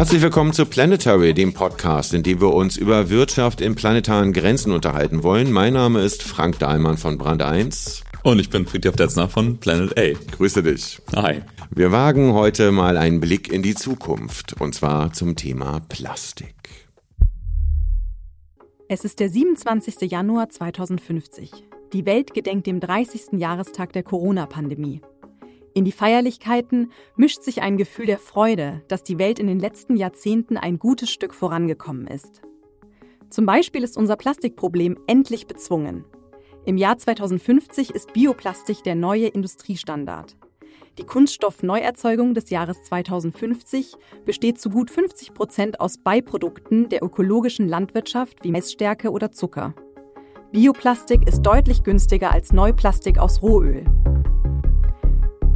Herzlich willkommen zu Planetary, dem Podcast, in dem wir uns über Wirtschaft in planetaren Grenzen unterhalten wollen. Mein Name ist Frank Dahlmann von Brand 1. Und ich bin Friedhof Detzner von Planet A. Grüße dich. Hi. Wir wagen heute mal einen Blick in die Zukunft, und zwar zum Thema Plastik. Es ist der 27. Januar 2050. Die Welt gedenkt dem 30. Jahrestag der Corona-Pandemie. In die Feierlichkeiten mischt sich ein Gefühl der Freude, dass die Welt in den letzten Jahrzehnten ein gutes Stück vorangekommen ist. Zum Beispiel ist unser Plastikproblem endlich bezwungen. Im Jahr 2050 ist Bioplastik der neue Industriestandard. Die Kunststoffneuerzeugung des Jahres 2050 besteht zu gut 50 Prozent aus Beiprodukten der ökologischen Landwirtschaft wie Messstärke oder Zucker. Bioplastik ist deutlich günstiger als Neuplastik aus Rohöl.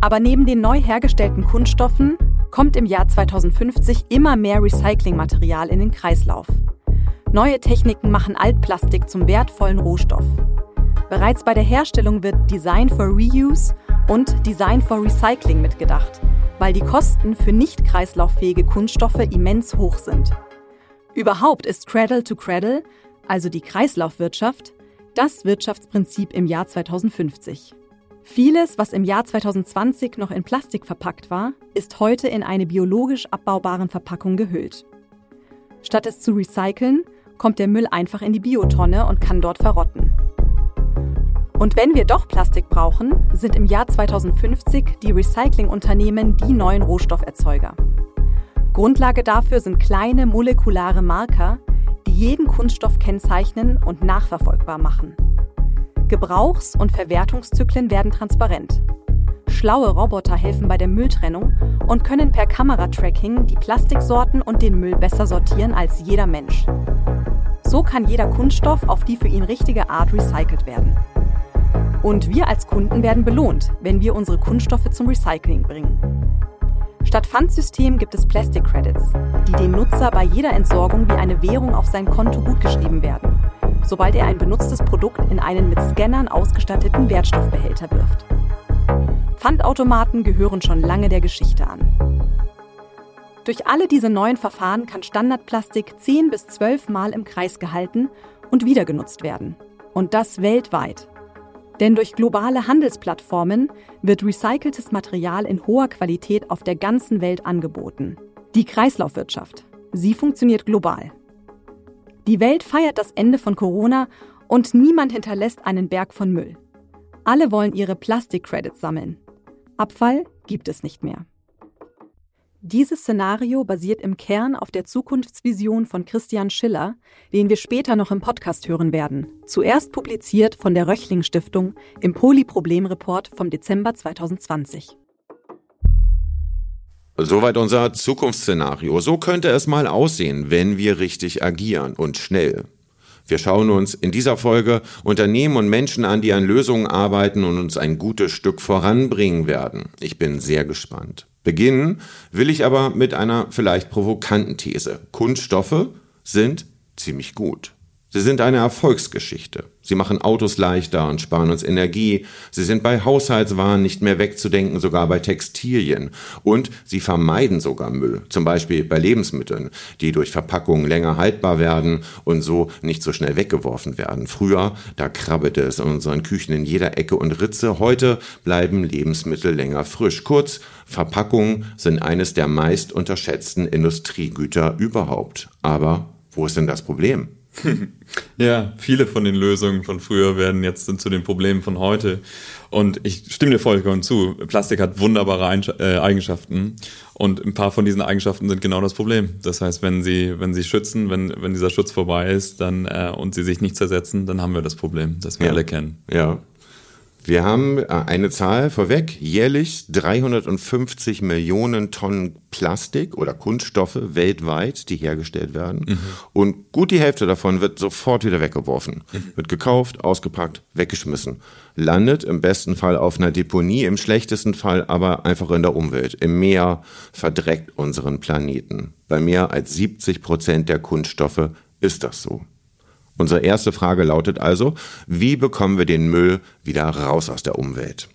Aber neben den neu hergestellten Kunststoffen kommt im Jahr 2050 immer mehr Recyclingmaterial in den Kreislauf. Neue Techniken machen Altplastik zum wertvollen Rohstoff. Bereits bei der Herstellung wird Design for Reuse und Design for Recycling mitgedacht, weil die Kosten für nicht kreislauffähige Kunststoffe immens hoch sind. Überhaupt ist Cradle to Cradle, also die Kreislaufwirtschaft, das Wirtschaftsprinzip im Jahr 2050. Vieles, was im Jahr 2020 noch in Plastik verpackt war, ist heute in eine biologisch abbaubaren Verpackung gehüllt. Statt es zu recyceln, kommt der Müll einfach in die Biotonne und kann dort verrotten. Und wenn wir doch Plastik brauchen, sind im Jahr 2050 die Recyclingunternehmen die neuen Rohstofferzeuger. Grundlage dafür sind kleine molekulare Marker, die jeden Kunststoff kennzeichnen und nachverfolgbar machen. Gebrauchs- und Verwertungszyklen werden transparent. Schlaue Roboter helfen bei der Mülltrennung und können per Kameratracking die Plastiksorten und den Müll besser sortieren als jeder Mensch. So kann jeder Kunststoff auf die für ihn richtige Art recycelt werden. Und wir als Kunden werden belohnt, wenn wir unsere Kunststoffe zum Recycling bringen. Statt Pfandsystem gibt es Plastic Credits, die dem Nutzer bei jeder Entsorgung wie eine Währung auf sein Konto gutgeschrieben werden, sobald er ein benutztes Produkt in einen mit Scannern ausgestatteten Wertstoffbehälter wirft. Pfandautomaten gehören schon lange der Geschichte an. Durch alle diese neuen Verfahren kann Standardplastik 10 bis 12 Mal im Kreis gehalten und wieder genutzt werden. Und das weltweit. Denn durch globale Handelsplattformen wird recyceltes Material in hoher Qualität auf der ganzen Welt angeboten. Die Kreislaufwirtschaft. Sie funktioniert global. Die Welt feiert das Ende von Corona und niemand hinterlässt einen Berg von Müll. Alle wollen ihre Plastik-Credits sammeln. Abfall gibt es nicht mehr. Dieses Szenario basiert im Kern auf der Zukunftsvision von Christian Schiller, den wir später noch im Podcast hören werden. Zuerst publiziert von der Röchling Stiftung im Polyproblemreport vom Dezember 2020. Soweit unser Zukunftsszenario. So könnte es mal aussehen, wenn wir richtig agieren und schnell. Wir schauen uns in dieser Folge Unternehmen und Menschen an, die an Lösungen arbeiten und uns ein gutes Stück voranbringen werden. Ich bin sehr gespannt. Beginnen will ich aber mit einer vielleicht provokanten These. Kunststoffe sind ziemlich gut. Sie sind eine Erfolgsgeschichte. Sie machen Autos leichter und sparen uns Energie. Sie sind bei Haushaltswaren nicht mehr wegzudenken, sogar bei Textilien. Und sie vermeiden sogar Müll, zum Beispiel bei Lebensmitteln, die durch Verpackungen länger haltbar werden und so nicht so schnell weggeworfen werden. Früher, da krabbelte es in unseren Küchen in jeder Ecke und Ritze. Heute bleiben Lebensmittel länger frisch. Kurz, Verpackungen sind eines der meist unterschätzten Industriegüter überhaupt. Aber wo ist denn das Problem? ja, viele von den Lösungen von früher werden jetzt zu den Problemen von heute. Und ich stimme dir vollkommen zu. Plastik hat wunderbare äh, Eigenschaften. Und ein paar von diesen Eigenschaften sind genau das Problem. Das heißt, wenn sie, wenn sie schützen, wenn, wenn dieser Schutz vorbei ist, dann, äh, und sie sich nicht zersetzen, dann haben wir das Problem, das wir ja. alle kennen. Ja. Wir haben äh, eine Zahl vorweg, jährlich 350 Millionen Tonnen Plastik oder Kunststoffe weltweit, die hergestellt werden. Mhm. Und gut die Hälfte davon wird sofort wieder weggeworfen. Mhm. Wird gekauft, ausgepackt, weggeschmissen. Landet im besten Fall auf einer Deponie, im schlechtesten Fall aber einfach in der Umwelt. Im Meer verdreckt unseren Planeten. Bei mehr als 70 Prozent der Kunststoffe ist das so. Unsere erste Frage lautet also, wie bekommen wir den Müll wieder raus aus der Umwelt?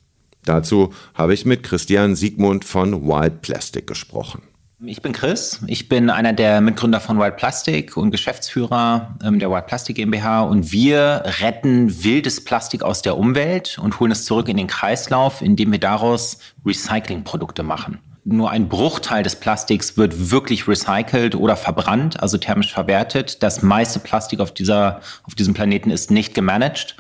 Dazu habe ich mit Christian Siegmund von Wild Plastic gesprochen. Ich bin Chris. Ich bin einer der Mitgründer von Wild Plastic und Geschäftsführer ähm, der Wild Plastic GmbH. Und wir retten wildes Plastik aus der Umwelt und holen es zurück in den Kreislauf, indem wir daraus Recyclingprodukte machen. Nur ein Bruchteil des Plastiks wird wirklich recycelt oder verbrannt, also thermisch verwertet. Das meiste Plastik auf, dieser, auf diesem Planeten ist nicht gemanagt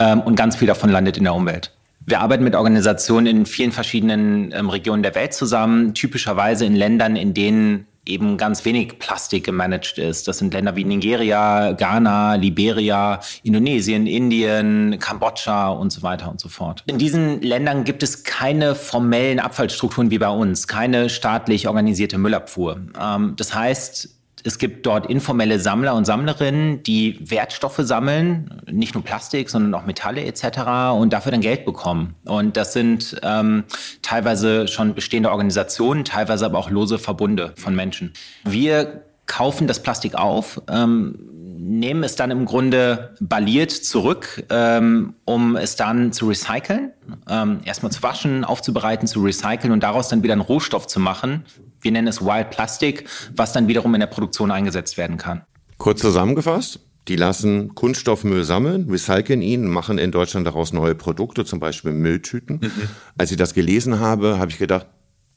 ähm, und ganz viel davon landet in der Umwelt. Wir arbeiten mit Organisationen in vielen verschiedenen ähm, Regionen der Welt zusammen, typischerweise in Ländern, in denen eben ganz wenig Plastik gemanagt ist. Das sind Länder wie Nigeria, Ghana, Liberia, Indonesien, Indien, Kambodscha und so weiter und so fort. In diesen Ländern gibt es keine formellen Abfallstrukturen wie bei uns, keine staatlich organisierte Müllabfuhr. Ähm, das heißt, es gibt dort informelle Sammler und Sammlerinnen, die Wertstoffe sammeln, nicht nur Plastik, sondern auch Metalle etc. und dafür dann Geld bekommen. Und das sind ähm, teilweise schon bestehende Organisationen, teilweise aber auch lose Verbunde von Menschen. Wir kaufen das Plastik auf, ähm, nehmen es dann im Grunde balliert zurück, ähm, um es dann zu recyceln, ähm, erstmal zu waschen, aufzubereiten, zu recyceln und daraus dann wieder einen Rohstoff zu machen. Wir nennen es Wild Plastic, was dann wiederum in der Produktion eingesetzt werden kann. Kurz zusammengefasst, die lassen Kunststoffmüll sammeln, recyceln ihn, machen in Deutschland daraus neue Produkte, zum Beispiel Mülltüten. Mhm. Als ich das gelesen habe, habe ich gedacht,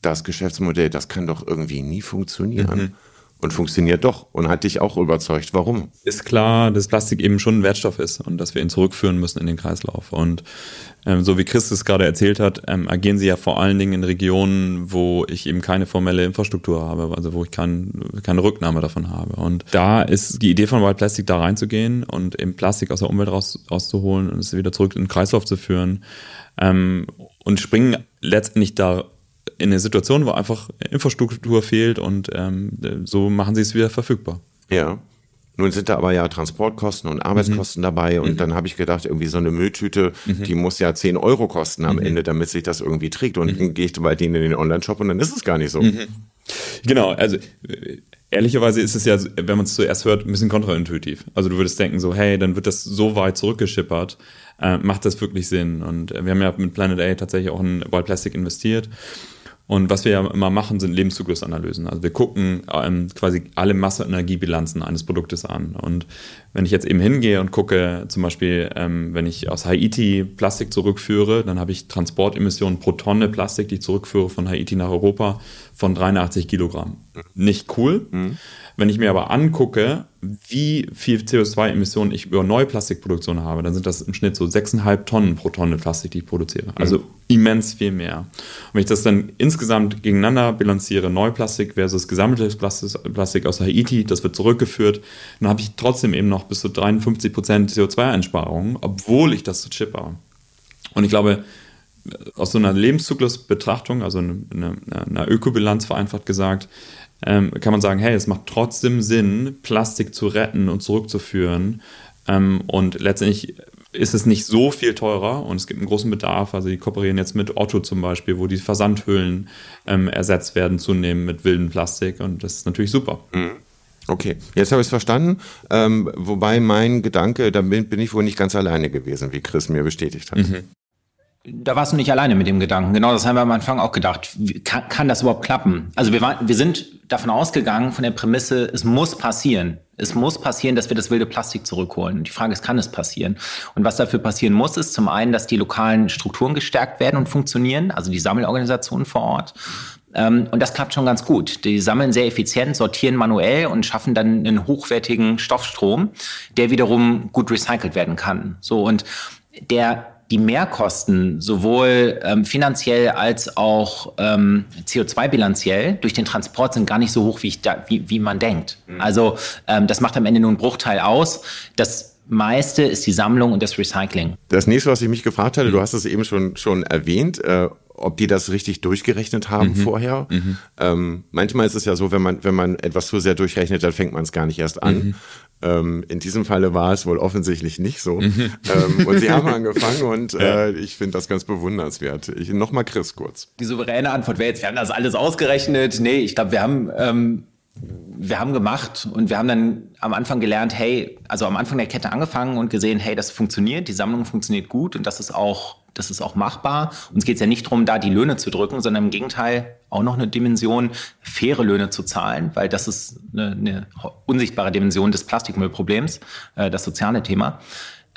das Geschäftsmodell, das kann doch irgendwie nie funktionieren. Mhm und funktioniert doch und hat dich auch überzeugt. Warum? Ist klar, dass Plastik eben schon ein Wertstoff ist und dass wir ihn zurückführen müssen in den Kreislauf. Und ähm, so wie Chris es gerade erzählt hat, ähm, agieren sie ja vor allen Dingen in Regionen, wo ich eben keine formelle Infrastruktur habe, also wo ich kein, keine Rücknahme davon habe. Und da ist die Idee von White Plastic da reinzugehen und eben Plastik aus der Umwelt raus, rauszuholen und es wieder zurück in den Kreislauf zu führen ähm, und springen letztendlich da in eine Situation, wo einfach Infrastruktur fehlt und ähm, so machen sie es wieder verfügbar. Ja. Nun sind da aber ja Transportkosten und Arbeitskosten mhm. dabei und mhm. dann habe ich gedacht, irgendwie so eine Mülltüte, mhm. die muss ja 10 Euro kosten am mhm. Ende, damit sich das irgendwie trägt. Und dann gehe ich bei denen in den Online-Shop und dann ist es gar nicht so. Mhm. Genau, also ehrlicherweise ist es ja, wenn man es zuerst hört, ein bisschen kontraintuitiv. Also du würdest denken so, hey, dann wird das so weit zurückgeschippert, äh, macht das wirklich Sinn? Und wir haben ja mit Planet A tatsächlich auch in Wild Plastic investiert und was wir ja immer machen, sind Lebenszyklusanalysen. Also wir gucken ähm, quasi alle Masse-Energiebilanzen eines Produktes an. Und wenn ich jetzt eben hingehe und gucke, zum Beispiel, ähm, wenn ich aus Haiti Plastik zurückführe, dann habe ich Transportemissionen pro Tonne Plastik, die ich zurückführe von Haiti nach Europa, von 83 Kilogramm. Nicht cool. Mhm. Wenn ich mir aber angucke, wie viel CO2-Emissionen ich über Neuplastikproduktion habe, dann sind das im Schnitt so 6,5 Tonnen pro Tonne Plastik, die ich produziere. Also mhm. immens viel mehr. Und wenn ich das dann insgesamt gegeneinander bilanziere, Neuplastik versus gesammeltes Plastik aus Haiti, das wird zurückgeführt, dann habe ich trotzdem eben noch bis zu 53 Prozent CO2-Einsparungen, obwohl ich das so chippe. Und ich glaube, aus so einer Lebenszyklusbetrachtung, also einer eine, eine Ökobilanz vereinfacht gesagt, ähm, kann man sagen, hey, es macht trotzdem Sinn, Plastik zu retten und zurückzuführen. Ähm, und letztendlich ist es nicht so viel teurer und es gibt einen großen Bedarf. Also die kooperieren jetzt mit Otto zum Beispiel, wo die Versandhüllen ähm, ersetzt werden zunehmend mit wildem Plastik und das ist natürlich super. Mhm. Okay, jetzt habe ich es verstanden. Ähm, wobei mein Gedanke, da bin, bin, ich wohl nicht ganz alleine gewesen, wie Chris mir bestätigt hat. Mhm. Da warst du nicht alleine mit dem Gedanken. Genau, das haben wir am Anfang auch gedacht. Kann, kann das überhaupt klappen? Also wir, waren, wir sind davon ausgegangen, von der Prämisse, es muss passieren. Es muss passieren, dass wir das wilde Plastik zurückholen. Die Frage ist, kann es passieren? Und was dafür passieren muss, ist zum einen, dass die lokalen Strukturen gestärkt werden und funktionieren, also die Sammelorganisationen vor Ort. Ähm, und das klappt schon ganz gut. Die sammeln sehr effizient, sortieren manuell und schaffen dann einen hochwertigen Stoffstrom, der wiederum gut recycelt werden kann. So und der die Mehrkosten sowohl ähm, finanziell als auch ähm, CO2-bilanziell durch den Transport sind gar nicht so hoch, wie, ich da, wie, wie man denkt. Mhm. Also ähm, das macht am Ende nur einen Bruchteil aus. Das meiste ist die Sammlung und das Recycling. Das nächste, was ich mich gefragt hatte, mhm. du hast es eben schon, schon erwähnt, äh, ob die das richtig durchgerechnet haben mhm. vorher. Mhm. Ähm, manchmal ist es ja so, wenn man, wenn man etwas zu sehr durchrechnet, dann fängt man es gar nicht erst an. Ähm, in diesem Falle war es wohl offensichtlich nicht so. Mhm. Ähm, und sie haben angefangen und äh, ich finde das ganz bewundernswert. Ich, Nochmal Chris kurz. Die souveräne Antwort wäre jetzt, wir haben das alles ausgerechnet. Nee, ich glaube, wir haben... Ähm wir haben gemacht und wir haben dann am Anfang gelernt, hey, also am Anfang der Kette angefangen und gesehen, hey, das funktioniert, die Sammlung funktioniert gut und das ist auch, das ist auch machbar. Uns geht es ja nicht darum, da die Löhne zu drücken, sondern im Gegenteil auch noch eine Dimension, faire Löhne zu zahlen, weil das ist eine, eine unsichtbare Dimension des Plastikmüllproblems, äh, das soziale Thema.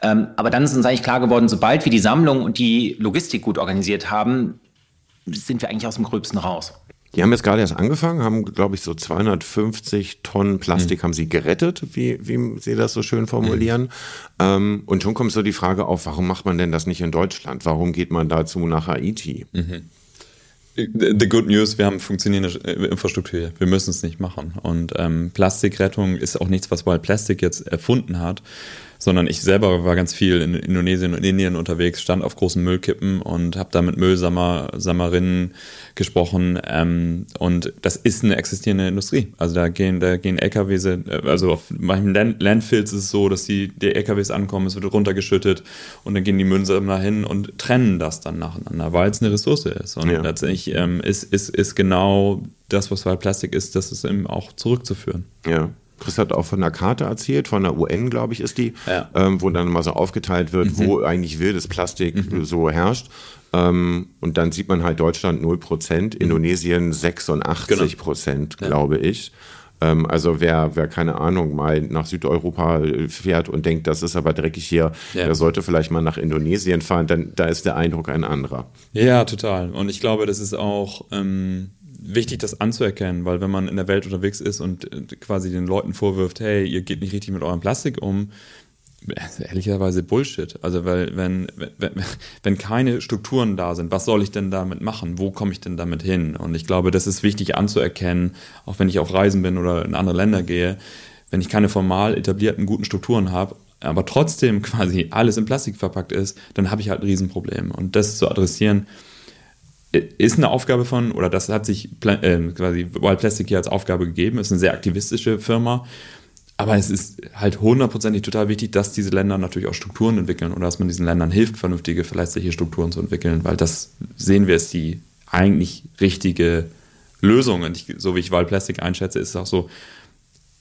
Ähm, aber dann ist uns eigentlich klar geworden, sobald wir die Sammlung und die Logistik gut organisiert haben, sind wir eigentlich aus dem Gröbsten raus. Die haben jetzt gerade erst angefangen, haben, glaube ich, so 250 Tonnen Plastik mhm. haben sie gerettet, wie, wie sie das so schön formulieren. Mhm. Ähm, und schon kommt so die Frage auf, warum macht man denn das nicht in Deutschland? Warum geht man dazu nach Haiti? Mhm. The good news, wir haben funktionierende äh, Infrastruktur. Wir müssen es nicht machen. Und ähm, Plastikrettung ist auch nichts, was Wild Plastic jetzt erfunden hat, sondern ich selber war ganz viel in Indonesien und Indien unterwegs, stand auf großen Müllkippen und habe da mit Müllsammerinnen gesprochen. Ähm, und das ist eine existierende Industrie. Also da gehen, da gehen LKWs, äh, also auf manchen Land Landfills ist es so, dass die, die LKWs ankommen, es wird runtergeschüttet und dann gehen die Müllsammler hin und trennen das dann nacheinander, weil es eine Ressource ist. Und ja. letztendlich ähm, ist, ist, ist genau das, was halt Plastik ist, das ist eben auch zurückzuführen. Ja. Chris hat auch von einer Karte erzählt, von der UN, glaube ich, ist die, ja. ähm, wo dann mal so aufgeteilt wird, mhm. wo eigentlich wildes Plastik mhm. so herrscht. Ähm, und dann sieht man halt Deutschland 0 Prozent, mhm. Indonesien 86 Prozent, genau. glaube ich. Ähm, also wer, wer, keine Ahnung, mal nach Südeuropa äh, fährt und denkt, das ist aber dreckig hier, ja. der sollte vielleicht mal nach Indonesien fahren, dann da ist der Eindruck ein anderer. Ja, total. Und ich glaube, das ist auch ähm, wichtig, das anzuerkennen, weil wenn man in der Welt unterwegs ist und äh, quasi den Leuten vorwirft, hey, ihr geht nicht richtig mit eurem Plastik um, ehrlicherweise Bullshit. Also weil wenn, wenn, wenn keine Strukturen da sind, was soll ich denn damit machen? Wo komme ich denn damit hin? Und ich glaube, das ist wichtig anzuerkennen, auch wenn ich auf Reisen bin oder in andere Länder gehe, wenn ich keine formal etablierten guten Strukturen habe, aber trotzdem quasi alles in Plastik verpackt ist, dann habe ich halt ein Riesenproblem. Und das zu adressieren, ist eine Aufgabe von, oder das hat sich äh, quasi Wild Plastic hier als Aufgabe gegeben, ist eine sehr aktivistische Firma. Aber es ist halt hundertprozentig total wichtig, dass diese Länder natürlich auch Strukturen entwickeln oder dass man diesen Ländern hilft, vernünftige, verlässliche Strukturen zu entwickeln, weil das sehen wir, ist die eigentlich richtige Lösung. Und ich, so wie ich Wild Plastic einschätze, ist es auch so,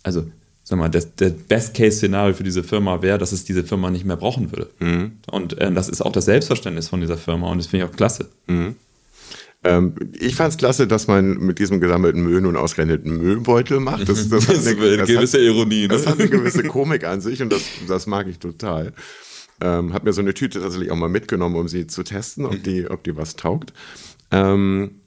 also sag mal, das, der Best-Case-Szenario für diese Firma wäre, dass es diese Firma nicht mehr brauchen würde. Mhm. Und äh, das ist auch das Selbstverständnis von dieser Firma und das finde ich auch klasse. Mhm. Ähm, ich fand es klasse, dass man mit diesem gesammelten Müll nun ausgerechnet einen Müllbeutel macht. Das, das, das hat eine, das gewisse hat, Ironie. Ne? Das hat eine gewisse Komik an sich und das, das mag ich total. Ähm, hab mir so eine Tüte tatsächlich auch mal mitgenommen, um sie zu testen, ob die, ob die was taugt. Ähm,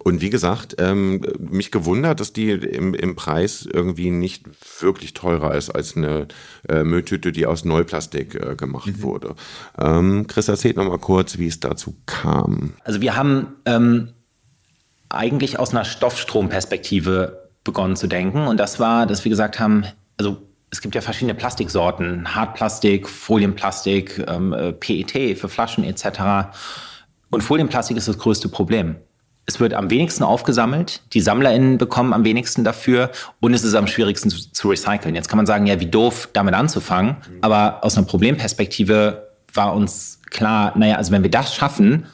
und wie gesagt, ähm, mich gewundert, dass die im, im Preis irgendwie nicht wirklich teurer ist als eine äh, Mülltüte, die aus Neuplastik äh, gemacht mhm. wurde. Ähm, Chris, erzählt noch mal kurz, wie es dazu kam. Also wir haben ähm, eigentlich aus einer Stoffstromperspektive begonnen zu denken. Und das war, dass wir gesagt haben, also es gibt ja verschiedene Plastiksorten, Hartplastik, Folienplastik, ähm, äh, PET für Flaschen etc. Und Folienplastik ist das größte Problem es wird am wenigsten aufgesammelt, die SammlerInnen bekommen am wenigsten dafür und es ist am schwierigsten zu, zu recyceln. Jetzt kann man sagen, ja, wie doof, damit anzufangen. Aber aus einer Problemperspektive war uns klar, naja, also wenn wir das schaffen,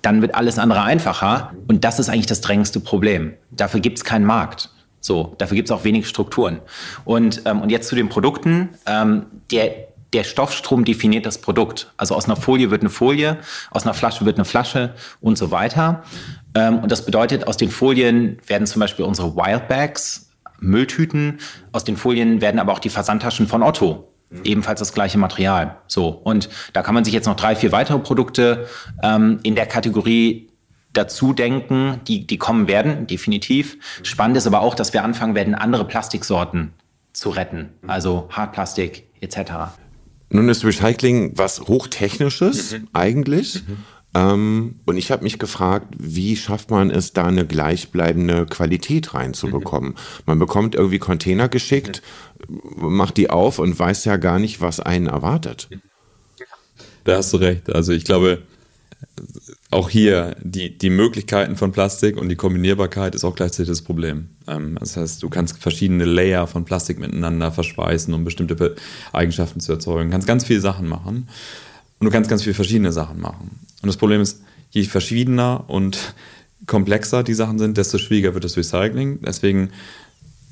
dann wird alles andere einfacher. Und das ist eigentlich das drängendste Problem. Dafür gibt es keinen Markt. So, dafür gibt es auch wenig Strukturen. Und, ähm, und jetzt zu den Produkten. Ähm, der, der Stoffstrom definiert das Produkt. Also aus einer Folie wird eine Folie, aus einer Flasche wird eine Flasche und so weiter. Ähm, und das bedeutet, aus den Folien werden zum Beispiel unsere Wildbags, Mülltüten, aus den Folien werden aber auch die Versandtaschen von Otto. Ebenfalls das gleiche Material. So. Und da kann man sich jetzt noch drei, vier weitere Produkte ähm, in der Kategorie dazu denken, die, die kommen werden, definitiv. Spannend ist aber auch, dass wir anfangen werden, andere Plastiksorten zu retten. Also Hartplastik etc. Nun ist Recycling was Hochtechnisches mhm. eigentlich. Mhm. Ähm, und ich habe mich gefragt, wie schafft man es, da eine gleichbleibende Qualität reinzubekommen? Mhm. Man bekommt irgendwie Container geschickt, macht die auf und weiß ja gar nicht, was einen erwartet. Da hast du recht. Also ich glaube, auch hier die, die Möglichkeiten von Plastik und die Kombinierbarkeit ist auch gleichzeitig das Problem. Ähm, das heißt, du kannst verschiedene Layer von Plastik miteinander verschweißen, um bestimmte Eigenschaften zu erzeugen. Du kannst ganz viele Sachen machen und du kannst ganz viele verschiedene Sachen machen. Und das Problem ist, je verschiedener und komplexer die Sachen sind, desto schwieriger wird das Recycling. Deswegen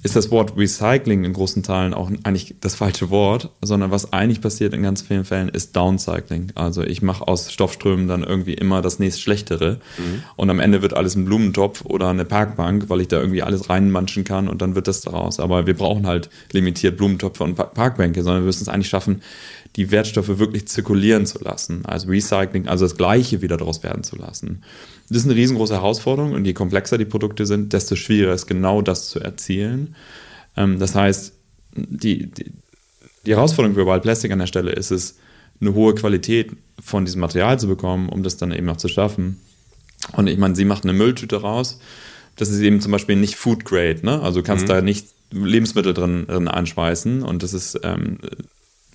ist das Wort Recycling in großen Teilen auch eigentlich das falsche Wort, sondern was eigentlich passiert in ganz vielen Fällen ist Downcycling. Also ich mache aus Stoffströmen dann irgendwie immer das nächst Schlechtere mhm. und am Ende wird alles ein Blumentopf oder eine Parkbank, weil ich da irgendwie alles reinmanschen kann und dann wird das daraus. Aber wir brauchen halt limitiert Blumentöpfe und Parkbänke, sondern wir müssen es eigentlich schaffen, die Wertstoffe wirklich zirkulieren zu lassen, also Recycling, also das Gleiche wieder daraus werden zu lassen. Das ist eine riesengroße Herausforderung und je komplexer die Produkte sind, desto schwieriger ist genau das zu erzielen. Ähm, das heißt, die, die, die Herausforderung für Wild Plastic an der Stelle ist es, eine hohe Qualität von diesem Material zu bekommen, um das dann eben auch zu schaffen. Und ich meine, sie macht eine Mülltüte raus. Das ist eben zum Beispiel nicht Food Grade, ne? Also du kannst mhm. da nicht Lebensmittel drin, drin einspeisen und das ist ähm,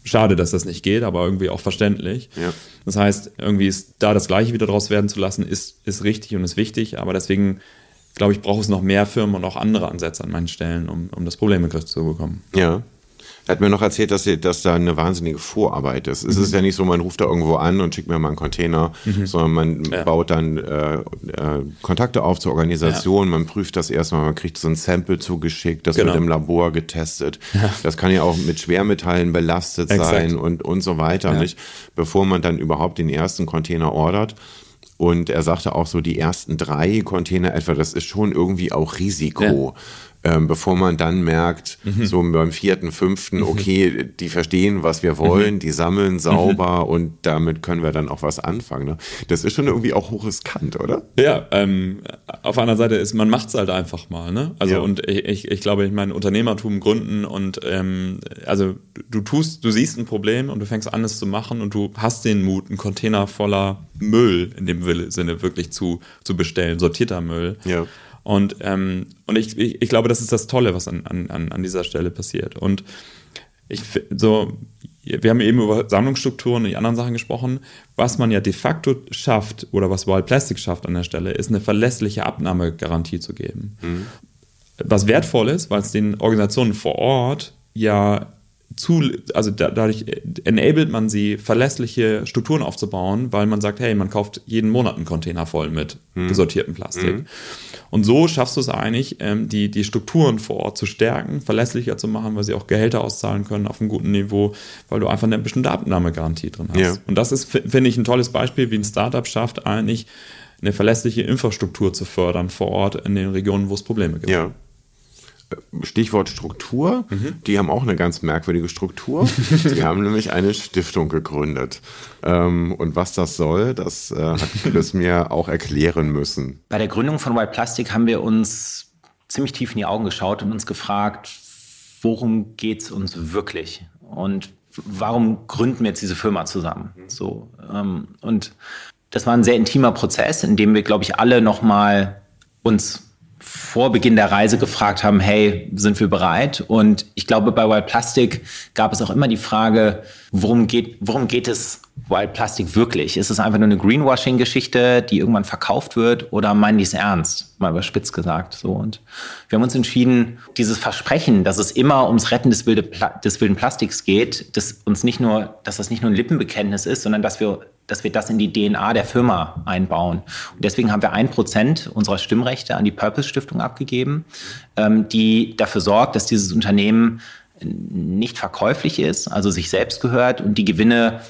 schade, dass das nicht geht, aber irgendwie auch verständlich. Ja. Das heißt, irgendwie ist da das Gleiche wieder draus werden zu lassen, ist, ist richtig und ist wichtig, aber deswegen glaube ich, braucht es noch mehr Firmen und auch andere Ansätze an manchen Stellen, um, um das Problem in den Griff zu bekommen. Ja. Er hat mir noch erzählt, dass, dass da eine wahnsinnige Vorarbeit ist. Mhm. Es ist ja nicht so, man ruft da irgendwo an und schickt mir mal einen Container, mhm. sondern man ja. baut dann äh, äh, Kontakte auf zur Organisation, ja. man prüft das erstmal, man kriegt so ein Sample zugeschickt, das genau. wird im Labor getestet. Ja. Das kann ja auch mit Schwermetallen belastet Exakt. sein und, und so weiter, nicht? Bevor man dann überhaupt den ersten Container ordert. Und er sagte auch so, die ersten drei Container etwa, das ist schon irgendwie auch Risiko. Ähm, bevor man dann merkt, mhm. so beim vierten, fünften, mhm. okay, die verstehen, was wir wollen, mhm. die sammeln sauber mhm. und damit können wir dann auch was anfangen. Ne? Das ist schon irgendwie auch hochriskant, oder? Ja, ähm, auf einer Seite ist, man macht es halt einfach mal. Ne? Also ja. und ich, ich, ich glaube, ich meine, Unternehmertum gründen und ähm, also du tust, du siehst ein Problem und du fängst an, es zu machen und du hast den Mut, einen Container voller Müll in dem Sinne wirklich zu, zu bestellen, sortierter Müll. Ja. Und, ähm, und ich, ich, ich, glaube, das ist das Tolle, was an, an, an dieser Stelle passiert. Und ich so, wir haben eben über Sammlungsstrukturen und die anderen Sachen gesprochen. Was man ja de facto schafft oder was Wild Plastic schafft an der Stelle, ist eine verlässliche Abnahmegarantie zu geben. Mhm. Was wertvoll ist, weil es den Organisationen vor Ort ja zu, also da, dadurch enabled man sie, verlässliche Strukturen aufzubauen, weil man sagt, hey, man kauft jeden Monat einen Container voll mit mhm. gesortiertem Plastik. Mhm. Und so schaffst du es eigentlich, ähm, die, die Strukturen vor Ort zu stärken, verlässlicher zu machen, weil sie auch Gehälter auszahlen können auf einem guten Niveau, weil du einfach eine bestimmte Abnahmegarantie drin hast. Ja. Und das ist, finde ich, ein tolles Beispiel, wie ein Startup schafft, eigentlich eine verlässliche Infrastruktur zu fördern vor Ort in den Regionen, wo es Probleme gibt. Ja. Stichwort Struktur. Mhm. Die haben auch eine ganz merkwürdige Struktur. Die haben nämlich eine Stiftung gegründet. Ähm, und was das soll, das äh, hat Chris mir auch erklären müssen. Bei der Gründung von White Plastic haben wir uns ziemlich tief in die Augen geschaut und uns gefragt, worum geht es uns wirklich? Und warum gründen wir jetzt diese Firma zusammen? So, ähm, und das war ein sehr intimer Prozess, in dem wir, glaube ich, alle nochmal uns vor Beginn der Reise gefragt haben, hey, sind wir bereit? Und ich glaube, bei Wild Plastic gab es auch immer die Frage, worum geht, worum geht es Wild Plastic wirklich? Ist es einfach nur eine Greenwashing-Geschichte, die irgendwann verkauft wird oder meinen die es ernst? Mal überspitzt gesagt. So. Und wir haben uns entschieden, dieses Versprechen, dass es immer ums Retten des, wilde, des wilden Plastiks geht, dass uns nicht nur, dass das nicht nur ein Lippenbekenntnis ist, sondern dass wir dass wir das in die DNA der Firma einbauen. Und deswegen haben wir ein Prozent unserer Stimmrechte an die Purpose Stiftung abgegeben, ähm, die dafür sorgt, dass dieses Unternehmen nicht verkäuflich ist, also sich selbst gehört und die Gewinne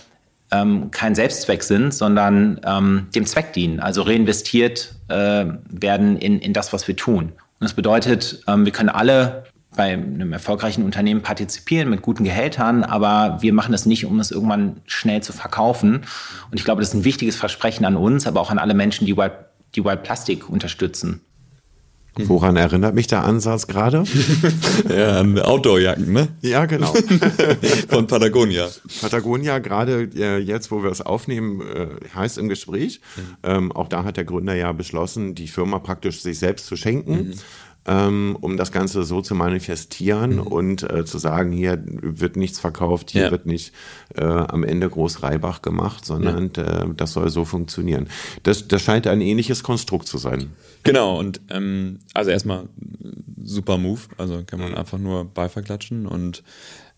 ähm, kein Selbstzweck sind, sondern ähm, dem Zweck dienen, also reinvestiert äh, werden in, in das, was wir tun. Und das bedeutet, ähm, wir können alle bei einem erfolgreichen Unternehmen partizipieren mit guten Gehältern, aber wir machen das nicht, um es irgendwann schnell zu verkaufen. Und ich glaube, das ist ein wichtiges Versprechen an uns, aber auch an alle Menschen, die Wild, die Wild Plastic unterstützen. Woran erinnert mich der Ansatz gerade? ja, an Outdoorjacken, ne? Ja, genau. Von Patagonia. Patagonia, gerade äh, jetzt, wo wir es aufnehmen, äh, heißt im Gespräch. Mhm. Ähm, auch da hat der Gründer ja beschlossen, die Firma praktisch sich selbst zu schenken. Mhm ähm, um das Ganze so zu manifestieren mhm. und äh, zu sagen, hier wird nichts verkauft, hier ja. wird nicht äh, am Ende groß Reibach gemacht, sondern ja. äh, das soll so funktionieren. Das, das scheint ein ähnliches Konstrukt zu sein. Genau, und ähm, also erstmal super Move, also kann man mhm. einfach nur Beifall klatschen und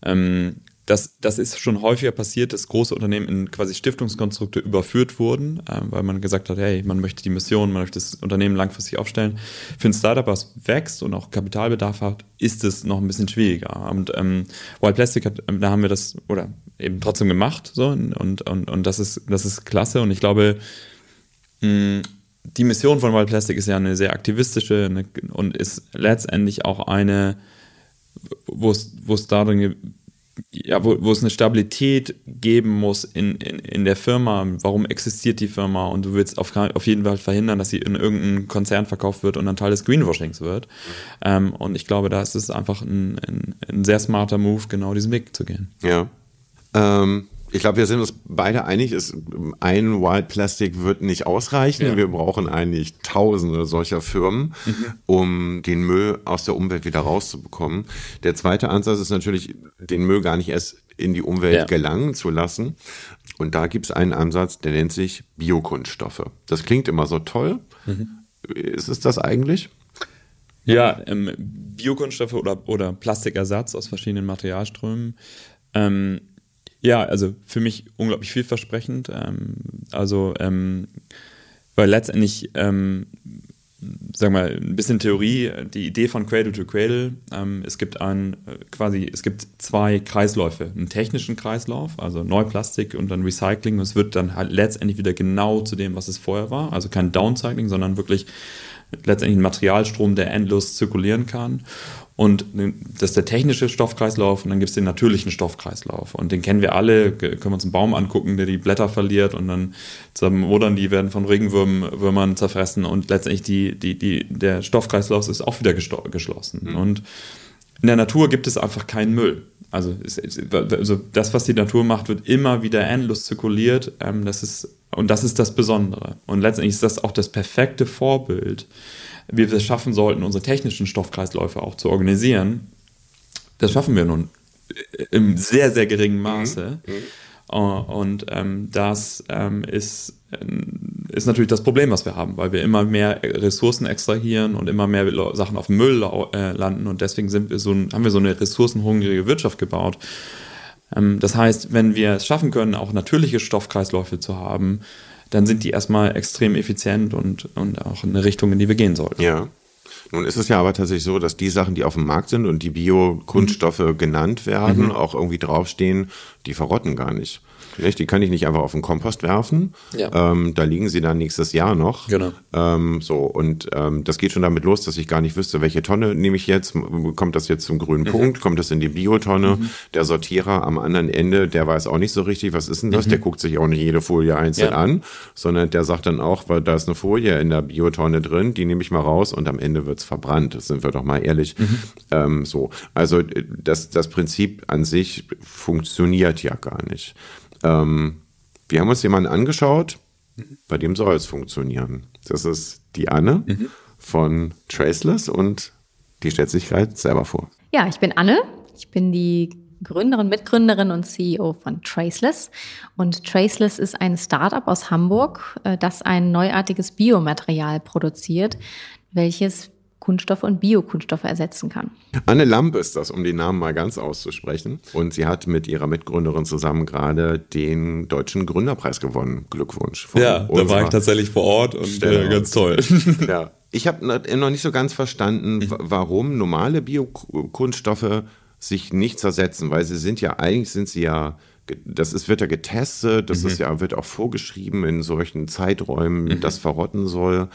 ähm, das, das ist schon häufiger passiert, dass große Unternehmen in quasi Stiftungskonstrukte überführt wurden, äh, weil man gesagt hat, hey, man möchte die Mission, man möchte das Unternehmen langfristig aufstellen. Für ein Startup, was wächst und auch Kapitalbedarf hat, ist es noch ein bisschen schwieriger. Und ähm, Wild Plastic hat, ähm, da haben wir das oder eben trotzdem gemacht, so und und und das ist das ist klasse. Und ich glaube, mh, die Mission von Wild Plastic ist ja eine sehr aktivistische eine, und ist letztendlich auch eine, wo es darin ja, wo, wo es eine Stabilität geben muss in, in, in der Firma. Warum existiert die Firma? Und du willst auf, auf jeden Fall verhindern, dass sie in irgendeinen Konzern verkauft wird und ein Teil des Greenwashings wird. Ähm, und ich glaube, da ist es einfach ein, ein, ein, sehr smarter Move, genau diesen Weg zu gehen. Ja. Ähm, ich glaube, wir sind uns beide einig, ist, ein Wild Plastic wird nicht ausreichen. Ja. Wir brauchen eigentlich tausende solcher Firmen, mhm. um den Müll aus der Umwelt wieder rauszubekommen. Der zweite Ansatz ist natürlich, den Müll gar nicht erst in die Umwelt ja. gelangen zu lassen. Und da gibt es einen Ansatz, der nennt sich Biokunststoffe. Das klingt immer so toll. Mhm. Ist es das eigentlich? Ja, ähm, Biokunststoffe oder, oder Plastikersatz aus verschiedenen Materialströmen. Ähm, ja, also für mich unglaublich vielversprechend. Ähm, also, ähm, weil letztendlich, ähm, sagen wir mal, ein bisschen Theorie, die Idee von Cradle to Cradle, ähm, es gibt ein, äh, quasi, es gibt zwei Kreisläufe, einen technischen Kreislauf, also Neuplastik und dann Recycling. Und es wird dann halt letztendlich wieder genau zu dem, was es vorher war. Also kein Downcycling, sondern wirklich letztendlich ein Materialstrom, der endlos zirkulieren kann. Und das ist der technische Stoffkreislauf und dann gibt es den natürlichen Stoffkreislauf. Und den kennen wir alle, können wir uns einen Baum angucken, der die Blätter verliert und dann modern die werden von Regenwürmern zerfressen und letztendlich die, die, die, der Stoffkreislauf ist auch wieder geschlossen. Mhm. Und in der Natur gibt es einfach keinen Müll. Also, also, das, was die Natur macht, wird immer wieder endlos zirkuliert. Ähm, das ist, und das ist das Besondere. Und letztendlich ist das auch das perfekte Vorbild wir es schaffen sollten, unsere technischen Stoffkreisläufe auch zu organisieren, das schaffen wir nun im sehr, sehr geringen Maße. Mhm. Uh, und ähm, das ähm, ist, äh, ist natürlich das Problem, was wir haben, weil wir immer mehr Ressourcen extrahieren und immer mehr Sachen auf Müll äh, landen und deswegen sind wir so haben wir so eine ressourcenhungrige Wirtschaft gebaut. Ähm, das heißt, wenn wir es schaffen können, auch natürliche Stoffkreisläufe zu haben, dann sind die erstmal extrem effizient und, und auch in eine Richtung, in die wir gehen sollten. Ja. Nun ist es ja aber tatsächlich so, dass die Sachen, die auf dem Markt sind und die Bio-Kunststoffe mhm. genannt werden, mhm. auch irgendwie draufstehen, die verrotten gar nicht. Nicht? Die kann ich nicht einfach auf den Kompost werfen. Ja. Ähm, da liegen sie dann nächstes Jahr noch. Genau. Ähm, so, und ähm, das geht schon damit los, dass ich gar nicht wüsste, welche Tonne nehme ich jetzt. Kommt das jetzt zum grünen mhm. Punkt? Kommt das in die Biotonne? Mhm. Der Sortierer am anderen Ende, der weiß auch nicht so richtig, was ist denn das? Mhm. Der guckt sich auch nicht jede Folie einzeln ja. an, sondern der sagt dann auch, weil da ist eine Folie in der Biotonne drin, die nehme ich mal raus und am Ende wird's verbrannt. Das sind wir doch mal ehrlich. Mhm. Ähm, so. Also das, das Prinzip an sich funktioniert ja gar nicht. Ähm, wir haben uns jemanden angeschaut, bei dem soll es funktionieren. Das ist die Anne mhm. von Traceless und die stellt sich gerade selber vor. Ja, ich bin Anne. Ich bin die Gründerin, Mitgründerin und CEO von Traceless. Und Traceless ist ein Startup aus Hamburg, äh, das ein neuartiges Biomaterial produziert, welches Kunststoffe und Biokunststoffe ersetzen kann. Anne Lamp ist das, um den Namen mal ganz auszusprechen. Und sie hat mit ihrer Mitgründerin zusammen gerade den Deutschen Gründerpreis gewonnen. Glückwunsch. Ja, da war ich tatsächlich vor Ort und äh, ganz toll. Ja. Ich habe noch nicht so ganz verstanden, mhm. warum normale Biokunststoffe sich nicht zersetzen, weil sie sind ja, eigentlich sind sie ja das ist, wird ja getestet, das mhm. ist ja, wird auch vorgeschrieben in solchen Zeiträumen, mhm. das verrotten soll.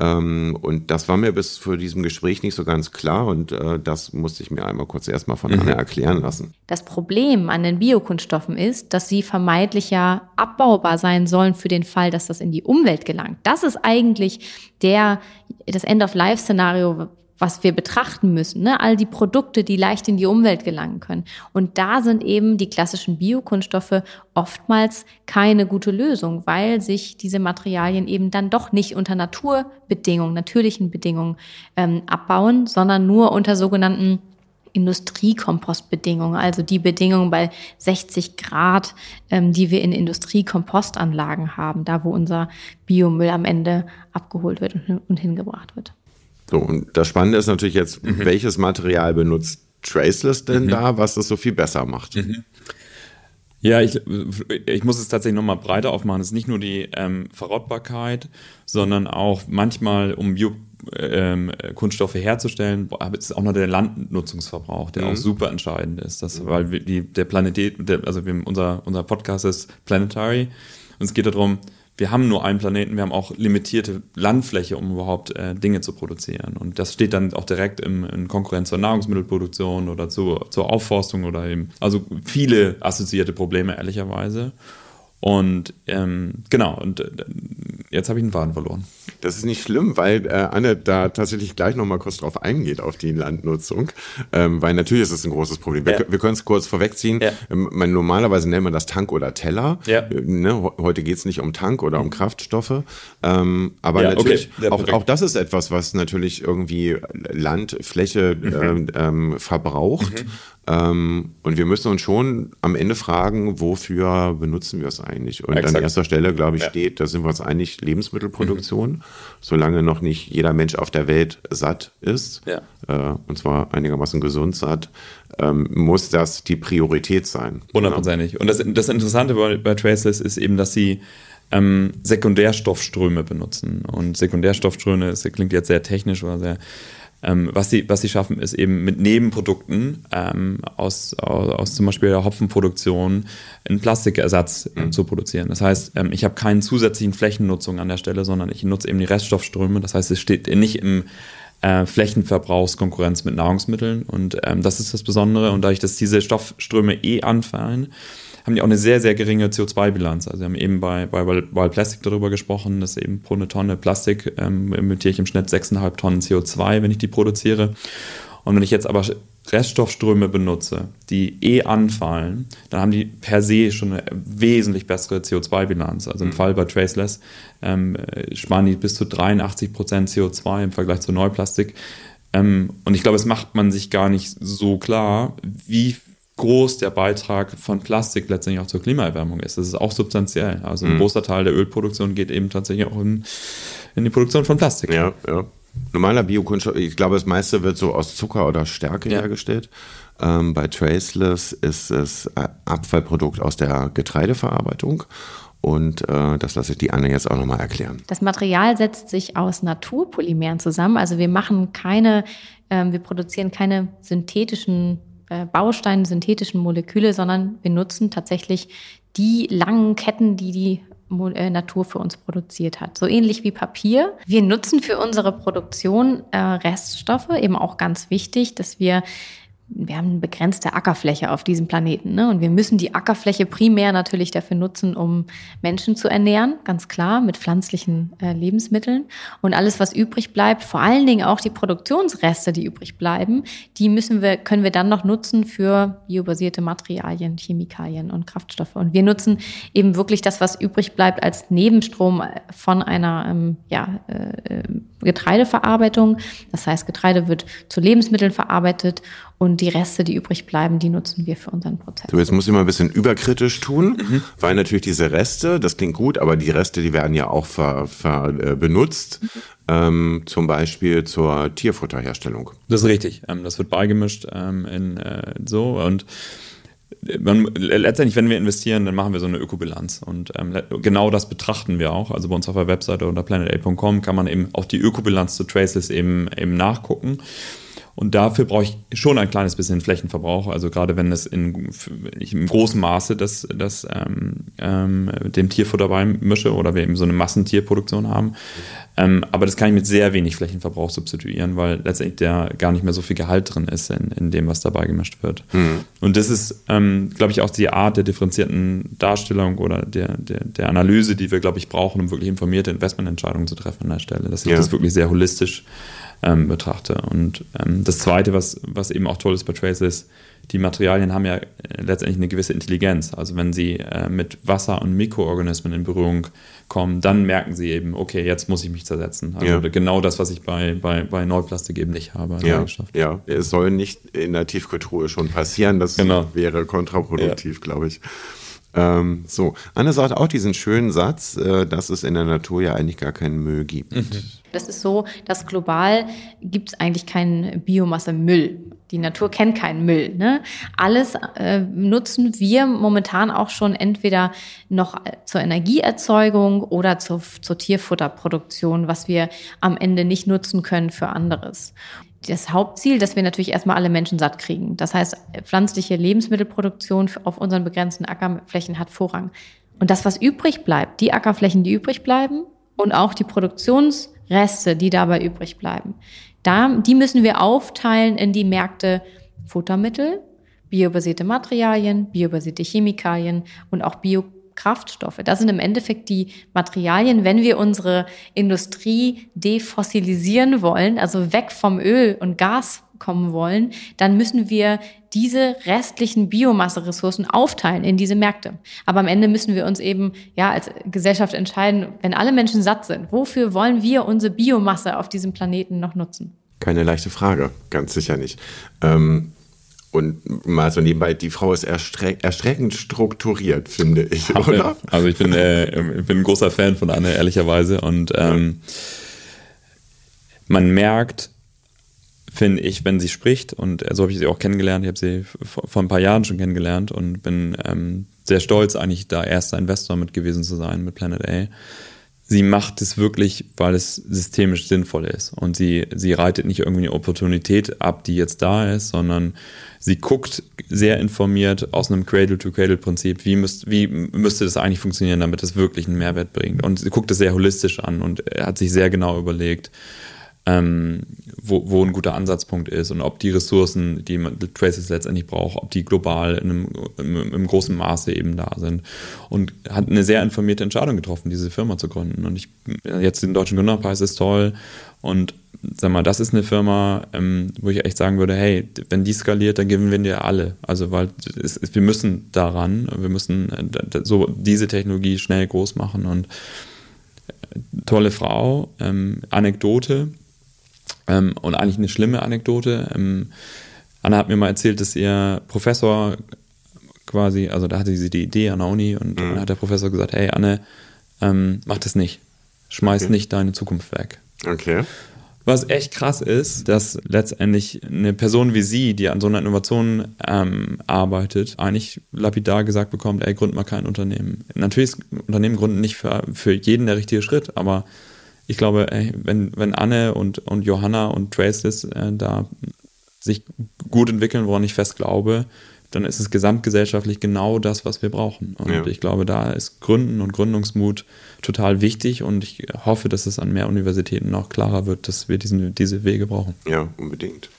Ähm, und das war mir bis vor diesem Gespräch nicht so ganz klar und äh, das musste ich mir einmal kurz erstmal von mhm. Anna erklären lassen. Das Problem an den Biokunststoffen ist, dass sie vermeintlich ja abbaubar sein sollen für den Fall, dass das in die Umwelt gelangt. Das ist eigentlich der, das End-of-Life-Szenario, was wir betrachten müssen. Ne? All die Produkte, die leicht in die Umwelt gelangen können. Und da sind eben die klassischen Biokunststoffe oftmals keine gute Lösung, weil sich diese Materialien eben dann doch nicht unter Naturbedingungen, natürlichen Bedingungen ähm, abbauen, sondern nur unter sogenannten Industriekompostbedingungen, also die Bedingungen bei 60 Grad, ähm, die wir in Industriekompostanlagen haben, da wo unser Biomüll am Ende abgeholt wird und, und hingebracht wird. So, und das Spannende ist natürlich jetzt, mhm. welches Material benutzt Traceless denn mhm. da, was das so viel besser macht? Mhm. Ja, ich, ich muss es tatsächlich nochmal breiter aufmachen. Es ist nicht nur die ähm, Verrottbarkeit, sondern auch manchmal, um Biokunststoffe ähm, herzustellen, es ist auch noch der Landnutzungsverbrauch, der mhm. auch super entscheidend ist. Das, mhm. Weil wir, die, der Planet, der, also wir, unser, unser Podcast ist Planetary und es geht darum, wir haben nur einen Planeten, wir haben auch limitierte Landfläche, um überhaupt äh, Dinge zu produzieren. Und das steht dann auch direkt im, in Konkurrenz zur Nahrungsmittelproduktion oder zu, zur Aufforstung oder eben, also viele assoziierte Probleme, ehrlicherweise. Und ähm, genau, und äh, jetzt habe ich einen Faden verloren. Das ist nicht schlimm, weil äh, Anne da tatsächlich gleich nochmal kurz drauf eingeht, auf die Landnutzung. Ähm, weil natürlich ist es ein großes Problem. Wir, ja. wir können es kurz vorwegziehen. Ja. Ähm, man, normalerweise nennt man das Tank oder Teller. Ja. Äh, ne? Heute geht es nicht um Tank oder um Kraftstoffe. Ähm, aber ja, natürlich, okay. auch, auch das ist etwas, was natürlich irgendwie Landfläche mhm. ähm, verbraucht. Mhm. Ähm, und wir müssen uns schon am Ende fragen, wofür benutzen wir es eigentlich? Und Exakt. an erster Stelle, glaube ich, ja. steht, da sind wir uns einig, Lebensmittelproduktion. Mhm. Solange noch nicht jeder Mensch auf der Welt satt ist, ja. äh, und zwar einigermaßen gesund satt, ähm, muss das die Priorität sein. Hundertprozentig. Und das, das Interessante bei, bei Traceless ist eben, dass sie ähm, Sekundärstoffströme benutzen. Und Sekundärstoffströme, das klingt jetzt sehr technisch oder sehr ähm, was, sie, was sie schaffen, ist eben mit Nebenprodukten ähm, aus, aus, aus, zum Beispiel der Hopfenproduktion einen Plastikersatz äh, mhm. zu produzieren. Das heißt, ähm, ich habe keine zusätzlichen Flächennutzung an der Stelle, sondern ich nutze eben die Reststoffströme. Das heißt, es steht nicht im äh, Flächenverbrauchskonkurrenz mit Nahrungsmitteln und ähm, das ist das Besondere. Und dadurch, dass diese Stoffströme eh anfallen, haben die auch eine sehr, sehr geringe CO2-Bilanz. Also wir haben eben bei, bei Wild Plastic darüber gesprochen, dass eben pro eine Tonne Plastik ähm, ich im Schnitt 6,5 Tonnen CO2, wenn ich die produziere. Und wenn ich jetzt aber Reststoffströme benutze, die eh anfallen, dann haben die per se schon eine wesentlich bessere CO2-Bilanz. Also im mhm. Fall bei Traceless ähm, sparen die bis zu 83 Prozent CO2 im Vergleich zu Neuplastik. Ähm, und ich glaube, es macht man sich gar nicht so klar, wie groß der Beitrag von Plastik letztendlich auch zur Klimaerwärmung ist. Das ist auch substanziell. Also ein mhm. großer Teil der Ölproduktion geht eben tatsächlich auch in, in die Produktion von Plastik. Ja, ja. Normaler Biokunststoff, ich glaube, das meiste wird so aus Zucker oder Stärke ja. hergestellt. Ähm, bei Traceless ist es Abfallprodukt aus der Getreideverarbeitung. Und äh, das lasse ich die Anne jetzt auch nochmal erklären. Das Material setzt sich aus Naturpolymeren zusammen. Also wir machen keine, ähm, wir produzieren keine synthetischen Bausteine, synthetischen Moleküle, sondern wir nutzen tatsächlich die langen Ketten, die die äh, Natur für uns produziert hat. So ähnlich wie Papier. Wir nutzen für unsere Produktion äh, Reststoffe, eben auch ganz wichtig, dass wir wir haben eine begrenzte Ackerfläche auf diesem Planeten. Ne? Und wir müssen die Ackerfläche primär natürlich dafür nutzen, um Menschen zu ernähren, ganz klar, mit pflanzlichen äh, Lebensmitteln. Und alles, was übrig bleibt, vor allen Dingen auch die Produktionsreste, die übrig bleiben, die müssen wir, können wir dann noch nutzen für biobasierte Materialien, Chemikalien und Kraftstoffe. Und wir nutzen eben wirklich das, was übrig bleibt, als Nebenstrom von einer ähm, ja, äh, Getreideverarbeitung. Das heißt, Getreide wird zu Lebensmitteln verarbeitet und die Reste, die übrig bleiben, die nutzen wir für unseren Prozess. So, jetzt muss ich mal ein bisschen überkritisch tun, mhm. weil natürlich diese Reste, das klingt gut, aber die Reste, die werden ja auch ver, ver, äh, benutzt, mhm. ähm, zum Beispiel zur Tierfutterherstellung. Das ist richtig. Ähm, das wird beigemischt ähm, in äh, so und man, letztendlich, wenn wir investieren, dann machen wir so eine Ökobilanz. Und ähm, genau das betrachten wir auch. Also bei uns auf der Webseite unter planet8.com kann man eben auch die Ökobilanz zu Traces eben, eben nachgucken. Und dafür brauche ich schon ein kleines bisschen Flächenverbrauch. Also gerade wenn es in, ich im großen Maße das, das ähm, ähm, dem Tierfutter mische oder wir eben so eine Massentierproduktion haben. Ähm, aber das kann ich mit sehr wenig Flächenverbrauch substituieren, weil letztendlich der gar nicht mehr so viel Gehalt drin ist in, in dem, was dabei gemischt wird. Mhm. Und das ist, ähm, glaube ich, auch die Art der differenzierten Darstellung oder der, der, der Analyse, die wir, glaube ich, brauchen, um wirklich informierte Investmententscheidungen zu treffen an der Stelle. Dass ich ja. das wirklich sehr holistisch ähm, betrachte. Und ähm, das Zweite, was, was eben auch toll ist bei Trace, ist, die Materialien haben ja äh, letztendlich eine gewisse Intelligenz. Also wenn sie äh, mit Wasser und Mikroorganismen in Berührung kommen, dann merken sie eben, okay, jetzt muss ich mich zersetzen. Also ja. genau das, was ich bei, bei, bei Neuplastik eben nicht habe. Ja, ja, es soll nicht in der Tiefkultur schon passieren. Das genau. wäre kontraproduktiv, ja. glaube ich. Ähm, so, Anne sagt auch diesen schönen Satz, äh, dass es in der Natur ja eigentlich gar keinen Müll gibt. Mhm. Das ist so, dass global gibt es eigentlich keinen Biomasse-Müll. Die Natur kennt keinen Müll. Ne? Alles äh, nutzen wir momentan auch schon entweder noch zur Energieerzeugung oder zur, zur Tierfutterproduktion, was wir am Ende nicht nutzen können für anderes das Hauptziel, dass wir natürlich erstmal alle Menschen satt kriegen. Das heißt, pflanzliche Lebensmittelproduktion auf unseren begrenzten Ackerflächen hat Vorrang. Und das, was übrig bleibt, die Ackerflächen, die übrig bleiben und auch die Produktionsreste, die dabei übrig bleiben, da, die müssen wir aufteilen in die Märkte Futtermittel, biobasierte Materialien, biobasierte Chemikalien und auch Bio Kraftstoffe. Das sind im Endeffekt die Materialien, wenn wir unsere Industrie defossilisieren wollen, also weg vom Öl und Gas kommen wollen, dann müssen wir diese restlichen Biomasseressourcen aufteilen in diese Märkte. Aber am Ende müssen wir uns eben ja als Gesellschaft entscheiden, wenn alle Menschen satt sind, wofür wollen wir unsere Biomasse auf diesem Planeten noch nutzen? Keine leichte Frage, ganz sicher nicht. Ähm und mal so nebenbei, die Frau ist erstreck, erschreckend strukturiert, finde ich, Ach, oder? Also ich bin, äh, ich bin ein großer Fan von Anne, ehrlicherweise. Und ähm, man merkt, finde ich, wenn sie spricht, und so habe ich sie auch kennengelernt, ich habe sie vor ein paar Jahren schon kennengelernt und bin ähm, sehr stolz, eigentlich da erster Investor mit gewesen zu sein mit Planet A sie macht es wirklich, weil es systemisch sinnvoll ist. Und sie, sie reitet nicht irgendwie eine Opportunität ab, die jetzt da ist, sondern sie guckt sehr informiert aus einem Cradle-to-Cradle-Prinzip, wie, müsst, wie müsste das eigentlich funktionieren, damit es wirklich einen Mehrwert bringt. Und sie guckt es sehr holistisch an und hat sich sehr genau überlegt, ähm, wo, wo ein guter Ansatzpunkt ist und ob die Ressourcen, die Traces letztendlich braucht, ob die global in einem, im, im, großen Maße eben da sind. Und hat eine sehr informierte Entscheidung getroffen, diese Firma zu gründen. Und ich jetzt den deutschen Gründerpreis ist toll. Und sag mal, das ist eine Firma, ähm, wo ich echt sagen würde, hey, wenn die skaliert, dann gewinnen wir alle. Also weil es, wir müssen daran, wir müssen äh, so diese Technologie schnell groß machen und äh, tolle Frau, ähm, Anekdote, ähm, und eigentlich eine schlimme Anekdote. Ähm, Anna hat mir mal erzählt, dass ihr Professor quasi, also da hatte sie die Idee an der Uni und mhm. dann hat der Professor gesagt, hey Anne, ähm, mach das nicht. Schmeiß okay. nicht deine Zukunft weg. Okay. Was echt krass ist, dass letztendlich eine Person wie sie, die an so einer Innovation ähm, arbeitet, eigentlich lapidar gesagt bekommt, ey, gründ mal kein Unternehmen. Natürlich ist Unternehmen gründen nicht für, für jeden der richtige Schritt, aber ich glaube, ey, wenn, wenn Anne und, und Johanna und Traces äh, da sich gut entwickeln, woran ich fest glaube, dann ist es gesamtgesellschaftlich genau das, was wir brauchen. Und ja. ich glaube, da ist Gründen und Gründungsmut total wichtig und ich hoffe, dass es an mehr Universitäten noch klarer wird, dass wir diesen, diese Wege brauchen. Ja, unbedingt.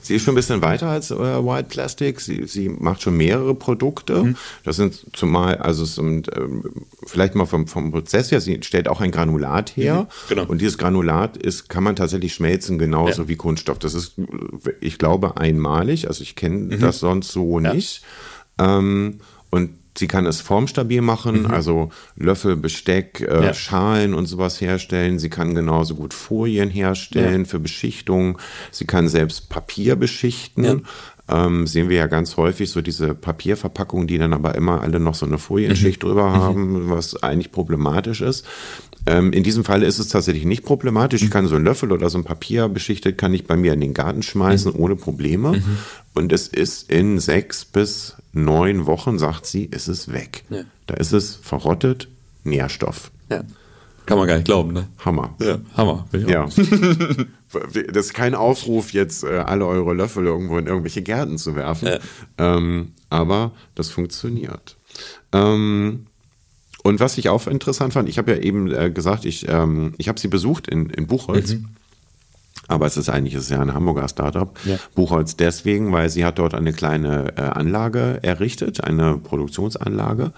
Sie ist schon ein bisschen weiter als äh, White Plastic. Sie, sie macht schon mehrere Produkte. Mhm. Das sind zumal, also sind, ähm, vielleicht mal vom, vom Prozess her, sie stellt auch ein Granulat her. Mhm. Genau. Und dieses Granulat ist, kann man tatsächlich schmelzen, genauso ja. wie Kunststoff. Das ist, ich glaube, einmalig. Also ich kenne mhm. das sonst so ja. nicht. Ähm, und Sie kann es formstabil machen, mhm. also Löffel, Besteck, äh, ja. Schalen und sowas herstellen. Sie kann genauso gut Folien herstellen ja. für Beschichtung. Sie kann selbst Papier beschichten. Ähm, sehen wir ja ganz häufig so diese Papierverpackungen, die dann aber immer alle noch so eine Folienschicht mhm. drüber mhm. haben, was eigentlich problematisch ist. Ähm, in diesem Fall ist es tatsächlich nicht problematisch. Ich mhm. kann so einen Löffel oder so ein Papier beschichtet, kann ich bei mir in den Garten schmeißen mhm. ohne Probleme. Mhm. Und es ist in sechs bis neun Wochen, sagt sie, ist es weg. Ja. Da ist es verrottet, Nährstoff. Ja. Kann man gar nicht glauben, ne? Hammer. Ja, Hammer. Ja. das ist kein Aufruf, jetzt äh, alle eure Löffel irgendwo in irgendwelche Gärten zu werfen. Ja. Ähm, aber das funktioniert. Ähm, und was ich auch interessant fand, ich habe ja eben äh, gesagt, ich, ähm, ich habe sie besucht in, in Buchholz. Mhm. Aber es ist eigentlich es ist ja ein Hamburger Startup. Ja. Buchholz deswegen, weil sie hat dort eine kleine äh, Anlage errichtet, eine Produktionsanlage.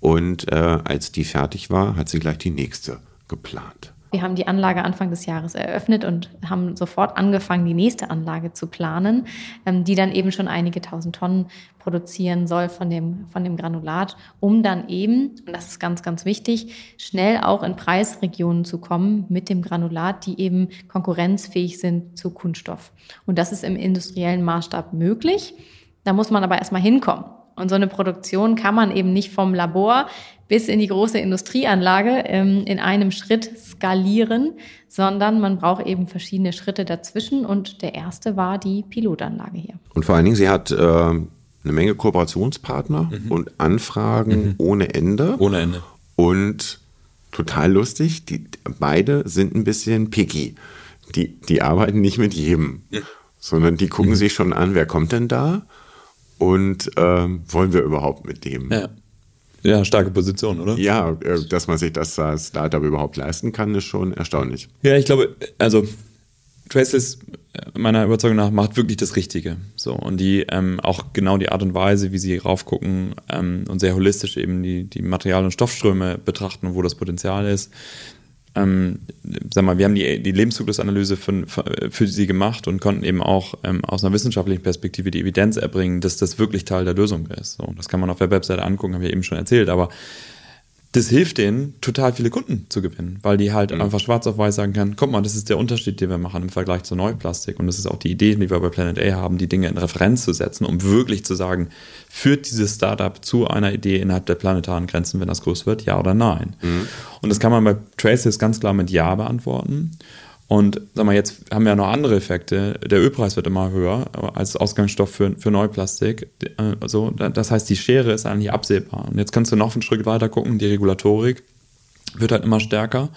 Und äh, als die fertig war, hat sie gleich die nächste geplant. Wir haben die Anlage Anfang des Jahres eröffnet und haben sofort angefangen, die nächste Anlage zu planen, ähm, die dann eben schon einige tausend Tonnen produzieren soll von dem, von dem Granulat, um dann eben, und das ist ganz, ganz wichtig, schnell auch in Preisregionen zu kommen mit dem Granulat, die eben konkurrenzfähig sind zu Kunststoff. Und das ist im industriellen Maßstab möglich. Da muss man aber erstmal hinkommen. Und so eine Produktion kann man eben nicht vom Labor bis in die große Industrieanlage ähm, in einem Schritt skalieren, sondern man braucht eben verschiedene Schritte dazwischen. Und der erste war die Pilotanlage hier. Und vor allen Dingen, sie hat äh, eine Menge Kooperationspartner mhm. und Anfragen mhm. ohne Ende. Ohne Ende. Und total lustig, die beide sind ein bisschen picky. Die, die arbeiten nicht mit jedem, ja. sondern die gucken mhm. sich schon an, wer kommt denn da und ähm, wollen wir überhaupt mit dem? Ja. Ja, starke Position, oder? Ja, äh, dass man sich das als Startup überhaupt leisten kann, ist schon erstaunlich. Ja, ich glaube, also Traceless äh, meiner Überzeugung nach macht wirklich das Richtige. So und die ähm, auch genau die Art und Weise, wie sie raufgucken ähm, und sehr holistisch eben die die Material- und Stoffströme betrachten und wo das Potenzial ist, ähm, sag mal, wir haben die, die Lebenszyklusanalyse für, für sie gemacht und konnten eben auch ähm, aus einer wissenschaftlichen Perspektive die Evidenz erbringen, dass das wirklich Teil der Lösung ist. So, das kann man auf der Webseite angucken, habe ich eben schon erzählt, aber das hilft denen, total viele Kunden zu gewinnen, weil die halt mhm. einfach schwarz auf weiß sagen können, guck mal, das ist der Unterschied, den wir machen im Vergleich zu Neuplastik. Und das ist auch die Idee, die wir bei Planet A haben, die Dinge in Referenz zu setzen, um wirklich zu sagen, führt dieses Startup zu einer Idee innerhalb der planetaren Grenzen, wenn das groß wird, ja oder nein? Mhm. Und das kann man bei Traces ganz klar mit Ja beantworten. Und sag mal, jetzt haben wir ja noch andere Effekte. Der Ölpreis wird immer höher als Ausgangsstoff für, für Neuplastik. Also, das heißt, die Schere ist eigentlich absehbar. Und jetzt kannst du noch einen Schritt weiter gucken. Die Regulatorik wird halt immer stärker.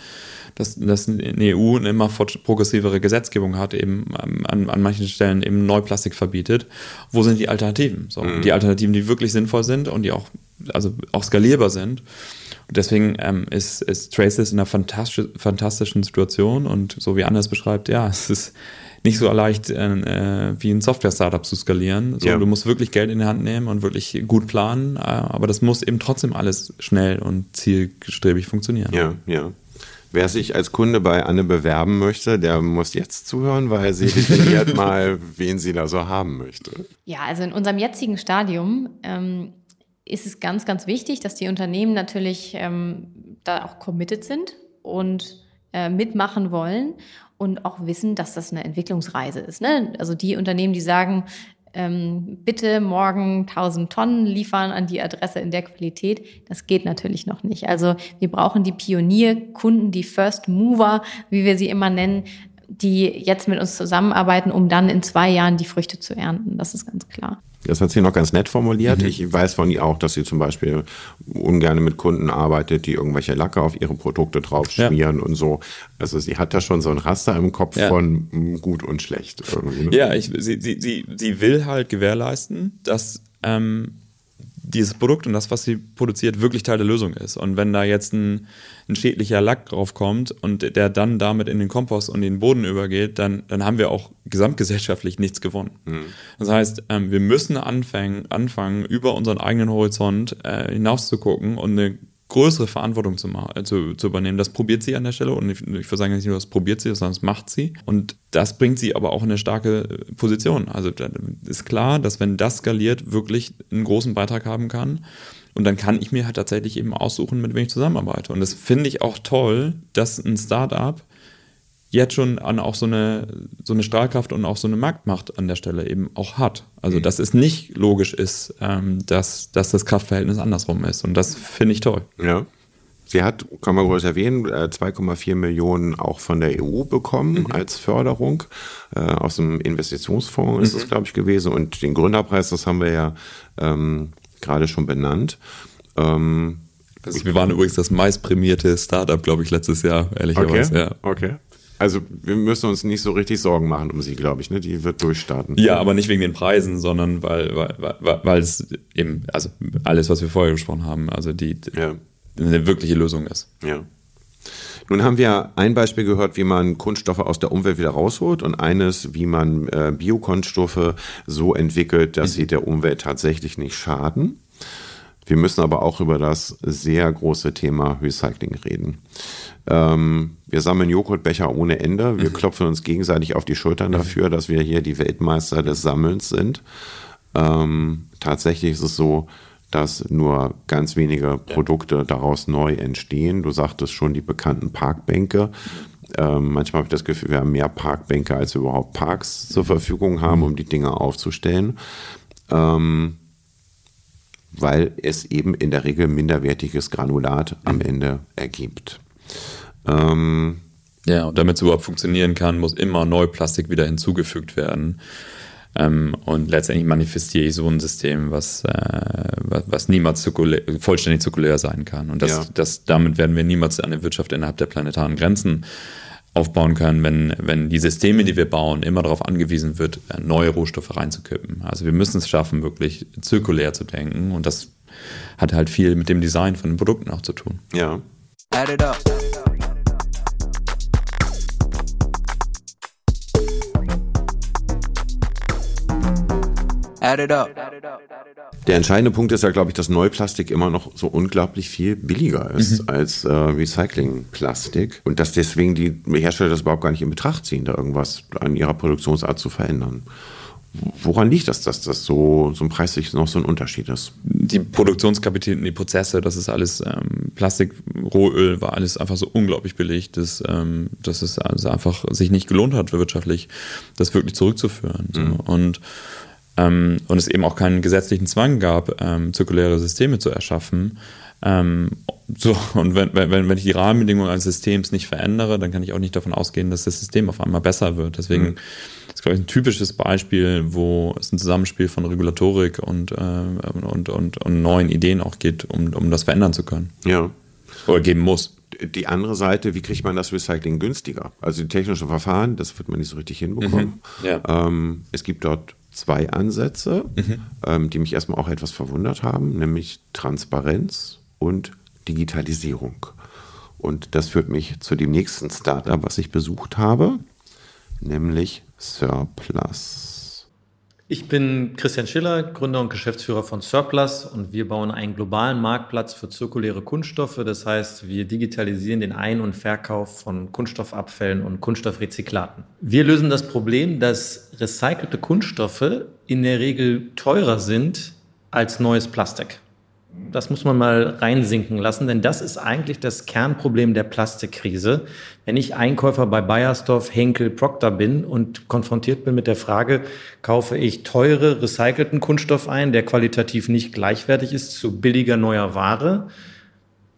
Dass, dass eine EU eine immer progressivere Gesetzgebung hat, eben an, an manchen Stellen eben Neuplastik verbietet. Wo sind die Alternativen? So, mhm. Die Alternativen, die wirklich sinnvoll sind und die auch, also auch skalierbar sind. Und deswegen ähm, ist, ist Traces in einer fantastisch, fantastischen Situation und so wie Anders beschreibt, ja, es ist nicht so leicht äh, wie ein Software-Startup zu skalieren. So, ja. Du musst wirklich Geld in die Hand nehmen und wirklich gut planen, äh, aber das muss eben trotzdem alles schnell und zielstrebig funktionieren. Ja, ja. Wer sich als Kunde bei Anne bewerben möchte, der muss jetzt zuhören, weil sie definiert mal, wen sie da so haben möchte. Ja, also in unserem jetzigen Stadium ähm, ist es ganz, ganz wichtig, dass die Unternehmen natürlich ähm, da auch committed sind und äh, mitmachen wollen und auch wissen, dass das eine Entwicklungsreise ist. Ne? Also die Unternehmen, die sagen, ähm, bitte morgen 1000 Tonnen liefern an die Adresse in der Qualität, das geht natürlich noch nicht. Also wir brauchen die Pionierkunden, die First Mover, wie wir sie immer nennen, die jetzt mit uns zusammenarbeiten, um dann in zwei Jahren die Früchte zu ernten. Das ist ganz klar. Das hat sie noch ganz nett formuliert. Mhm. Ich weiß von ihr auch, dass sie zum Beispiel ungern mit Kunden arbeitet, die irgendwelche Lacke auf ihre Produkte drauf schmieren ja. und so. Also sie hat da schon so ein Raster im Kopf ja. von hm, gut und schlecht. Ne? Ja, ich, sie, sie, sie, sie will halt gewährleisten, dass ähm, dieses Produkt und das, was sie produziert, wirklich Teil der Lösung ist. Und wenn da jetzt ein, ein schädlicher Lack drauf kommt und der dann damit in den Kompost und den Boden übergeht, dann, dann haben wir auch gesamtgesellschaftlich nichts gewonnen. Mhm. Das heißt, ähm, wir müssen anfangen, anfangen, über unseren eigenen Horizont äh, hinaus zu gucken und eine größere Verantwortung zu, machen, zu, zu übernehmen. Das probiert sie an der Stelle und ich, ich würde sagen nicht nur, das probiert sie, sondern das macht sie. Und das bringt sie aber auch in eine starke Position. Also ist klar, dass wenn das skaliert, wirklich einen großen Beitrag haben kann. Und dann kann ich mir halt tatsächlich eben aussuchen, mit wem ich zusammenarbeite. Und das finde ich auch toll, dass ein Startup jetzt schon an auch so eine, so eine Strahlkraft und auch so eine Marktmacht an der Stelle eben auch hat. Also, mhm. dass es nicht logisch ist, ähm, dass, dass das Kraftverhältnis andersrum ist. Und das finde ich toll. Ja. Sie hat, kann man kurz erwähnen, 2,4 äh, Millionen auch von der EU bekommen mhm. als Förderung. Äh, aus dem Investitionsfonds ist es, mhm. glaube ich, gewesen. Und den Gründerpreis, das haben wir ja ähm, gerade schon benannt. Ähm, wir waren übrigens das meistprämierte Startup, glaube ich, letztes Jahr, ehrlicherweise. Okay. Ja. okay. Also wir müssen uns nicht so richtig Sorgen machen um sie, glaube ich. Ne? Die wird durchstarten. Ja, aber nicht wegen den Preisen, sondern weil, weil, weil, weil es eben, also alles, was wir vorher gesprochen haben, also die, ja. eine wirkliche Lösung ist. Ja. Nun haben wir ein Beispiel gehört, wie man Kunststoffe aus der Umwelt wieder rausholt und eines, wie man äh, Biokunststoffe so entwickelt, dass sie der Umwelt tatsächlich nicht schaden. Wir müssen aber auch über das sehr große Thema Recycling reden. Ähm, wir sammeln Joghurtbecher ohne Ende. Wir mhm. klopfen uns gegenseitig auf die Schultern mhm. dafür, dass wir hier die Weltmeister des Sammelns sind. Ähm, tatsächlich ist es so, dass nur ganz wenige Produkte ja. daraus neu entstehen. Du sagtest schon die bekannten Parkbänke. Ähm, manchmal habe ich das Gefühl, wir haben mehr Parkbänke, als wir überhaupt Parks zur Verfügung haben, mhm. um die Dinge aufzustellen. Ähm, weil es eben in der Regel minderwertiges Granulat am mhm. Ende ergibt. Ähm, ja, und damit es überhaupt funktionieren kann, muss immer Neuplastik wieder hinzugefügt werden. Ähm, und letztendlich manifestiere ich so ein System, was, äh, was, was, niemals zirkulär, vollständig zirkulär sein kann. Und das, ja. das, damit werden wir niemals eine Wirtschaft innerhalb der planetaren Grenzen aufbauen können, wenn, wenn die Systeme, die wir bauen, immer darauf angewiesen wird, neue Rohstoffe reinzukippen. Also wir müssen es schaffen, wirklich zirkulär zu denken. Und das hat halt viel mit dem Design von den Produkten auch zu tun. Ja. Add it up. Add it up. Der entscheidende Punkt ist ja, glaube ich, dass Neuplastik immer noch so unglaublich viel billiger ist mhm. als äh, Recyclingplastik und dass deswegen die Hersteller das überhaupt gar nicht in Betracht ziehen, da irgendwas an ihrer Produktionsart zu verändern. Woran liegt das, dass das so, so ein preislich noch so ein Unterschied ist? Die Produktionskapazitäten, die Prozesse, das ist alles ähm, Plastik, Rohöl, war alles einfach so unglaublich billig, dass, ähm, dass es also einfach sich nicht gelohnt hat, wirtschaftlich das wirklich zurückzuführen. So. Mhm. Und ähm, und es eben auch keinen gesetzlichen Zwang gab, ähm, zirkuläre Systeme zu erschaffen. Ähm, so, und wenn, wenn, wenn ich die Rahmenbedingungen eines Systems nicht verändere, dann kann ich auch nicht davon ausgehen, dass das System auf einmal besser wird. Deswegen mhm. ist, glaube ich, ein typisches Beispiel, wo es ein Zusammenspiel von Regulatorik und, äh, und, und, und neuen Ideen auch geht, um, um das verändern zu können. Ja. Oder geben muss die andere Seite, wie kriegt man das Recycling günstiger? Also die technischen Verfahren, das wird man nicht so richtig hinbekommen. Mhm, ja. ähm, es gibt dort zwei Ansätze, mhm. ähm, die mich erstmal auch etwas verwundert haben, nämlich Transparenz und Digitalisierung. Und das führt mich zu dem nächsten Startup, was ich besucht habe, nämlich Surplus. Ich bin Christian Schiller, Gründer und Geschäftsführer von Surplus und wir bauen einen globalen Marktplatz für zirkuläre Kunststoffe. Das heißt, wir digitalisieren den Ein- und Verkauf von Kunststoffabfällen und Kunststoffrezyklaten. Wir lösen das Problem, dass recycelte Kunststoffe in der Regel teurer sind als neues Plastik. Das muss man mal reinsinken lassen, denn das ist eigentlich das Kernproblem der Plastikkrise. Wenn ich Einkäufer bei Bayersdorf, Henkel, Procter bin und konfrontiert bin mit der Frage, kaufe ich teure, recycelten Kunststoff ein, der qualitativ nicht gleichwertig ist zu billiger neuer Ware,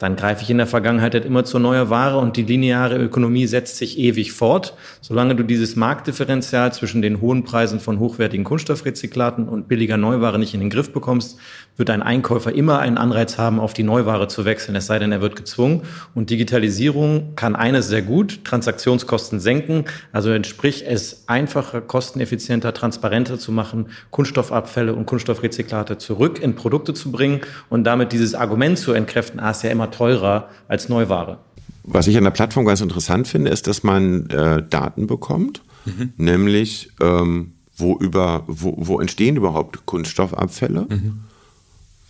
dann greife ich in der Vergangenheit halt immer zur neuen Ware und die lineare Ökonomie setzt sich ewig fort. Solange du dieses Marktdifferenzial zwischen den hohen Preisen von hochwertigen Kunststoffrezyklaten und billiger Neuware nicht in den Griff bekommst, wird ein Einkäufer immer einen Anreiz haben, auf die Neuware zu wechseln, es sei denn, er wird gezwungen. Und Digitalisierung kann eines sehr gut, Transaktionskosten senken, also entspricht es einfacher, kosteneffizienter, transparenter zu machen, Kunststoffabfälle und Kunststoffrezyklate zurück in Produkte zu bringen und damit dieses Argument zu entkräften, ah, ist ja immer teurer als Neuware. Was ich an der Plattform ganz interessant finde, ist, dass man äh, Daten bekommt, mhm. nämlich ähm, wo, über, wo, wo entstehen überhaupt Kunststoffabfälle. Mhm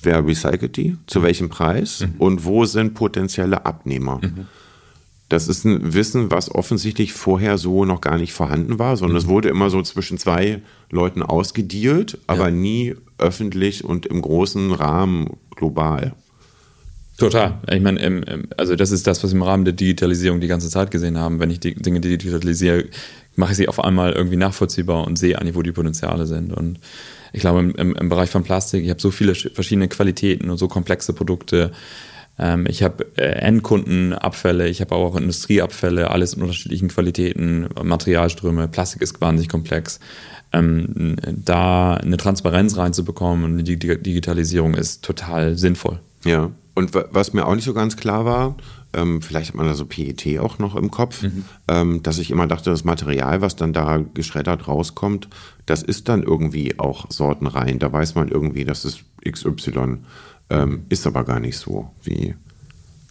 wer recycelt die, zu mhm. welchem Preis mhm. und wo sind potenzielle Abnehmer. Mhm. Das ist ein Wissen, was offensichtlich vorher so noch gar nicht vorhanden war, sondern es mhm. wurde immer so zwischen zwei Leuten ausgedealt, aber ja. nie öffentlich und im großen Rahmen global. Total. Ich meine, also das ist das, was wir im Rahmen der Digitalisierung die ganze Zeit gesehen haben. Wenn ich die Dinge digitalisiere, mache ich sie auf einmal irgendwie nachvollziehbar und sehe eigentlich, wo die Potenziale sind. Und ich glaube, im, im Bereich von Plastik, ich habe so viele verschiedene Qualitäten und so komplexe Produkte. Ähm, ich habe äh, Endkundenabfälle, ich habe auch Industrieabfälle, alles in unterschiedlichen Qualitäten, Materialströme. Plastik ist wahnsinnig komplex. Ähm, da eine Transparenz reinzubekommen und die Digitalisierung ist total sinnvoll. Ja, und was mir auch nicht so ganz klar war, ähm, vielleicht hat man da so PET auch noch im Kopf, mhm. ähm, dass ich immer dachte, das Material, was dann da geschreddert rauskommt, das ist dann irgendwie auch sortenrein. Da weiß man irgendwie, das ist XY. Ähm, ist aber gar nicht so, wie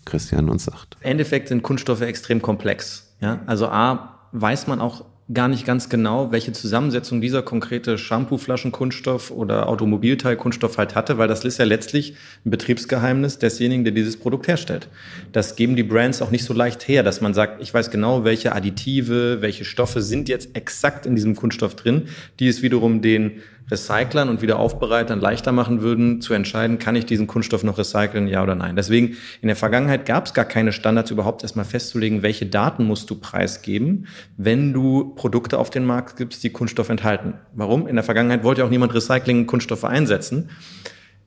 Christian uns sagt. Im Endeffekt sind Kunststoffe extrem komplex. Ja? Also A, weiß man auch gar nicht ganz genau, welche Zusammensetzung dieser konkrete Shampooflaschenkunststoff oder Automobilteilkunststoff halt hatte, weil das ist ja letztlich ein Betriebsgeheimnis desjenigen, der dieses Produkt herstellt. Das geben die Brands auch nicht so leicht her, dass man sagt, ich weiß genau, welche Additive, welche Stoffe sind jetzt exakt in diesem Kunststoff drin, die es wiederum den Recyclern und Wiederaufbereitern leichter machen würden, zu entscheiden, kann ich diesen Kunststoff noch recyceln, ja oder nein. Deswegen, in der Vergangenheit gab es gar keine Standards, überhaupt erstmal festzulegen, welche Daten musst du preisgeben, wenn du Produkte auf den Markt gibst, die Kunststoff enthalten. Warum? In der Vergangenheit wollte auch niemand Recycling-Kunststoffe einsetzen.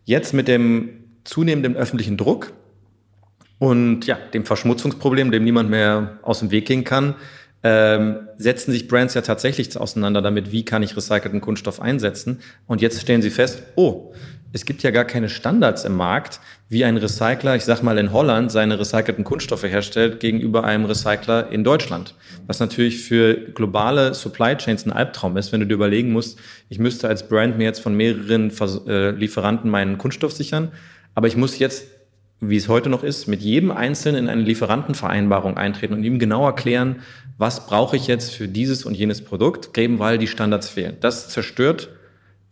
Jetzt mit dem zunehmenden öffentlichen Druck und ja, dem Verschmutzungsproblem, dem niemand mehr aus dem Weg gehen kann, ähm, setzen sich Brands ja tatsächlich auseinander damit, wie kann ich recycelten Kunststoff einsetzen. Und jetzt stellen sie fest, oh, es gibt ja gar keine Standards im Markt, wie ein Recycler, ich sag mal in Holland, seine recycelten Kunststoffe herstellt gegenüber einem Recycler in Deutschland. Was natürlich für globale Supply Chains ein Albtraum ist, wenn du dir überlegen musst, ich müsste als Brand mir jetzt von mehreren äh, Lieferanten meinen Kunststoff sichern, aber ich muss jetzt wie es heute noch ist, mit jedem Einzelnen in eine Lieferantenvereinbarung eintreten und ihm genau erklären, was brauche ich jetzt für dieses und jenes Produkt, eben weil die Standards fehlen. Das zerstört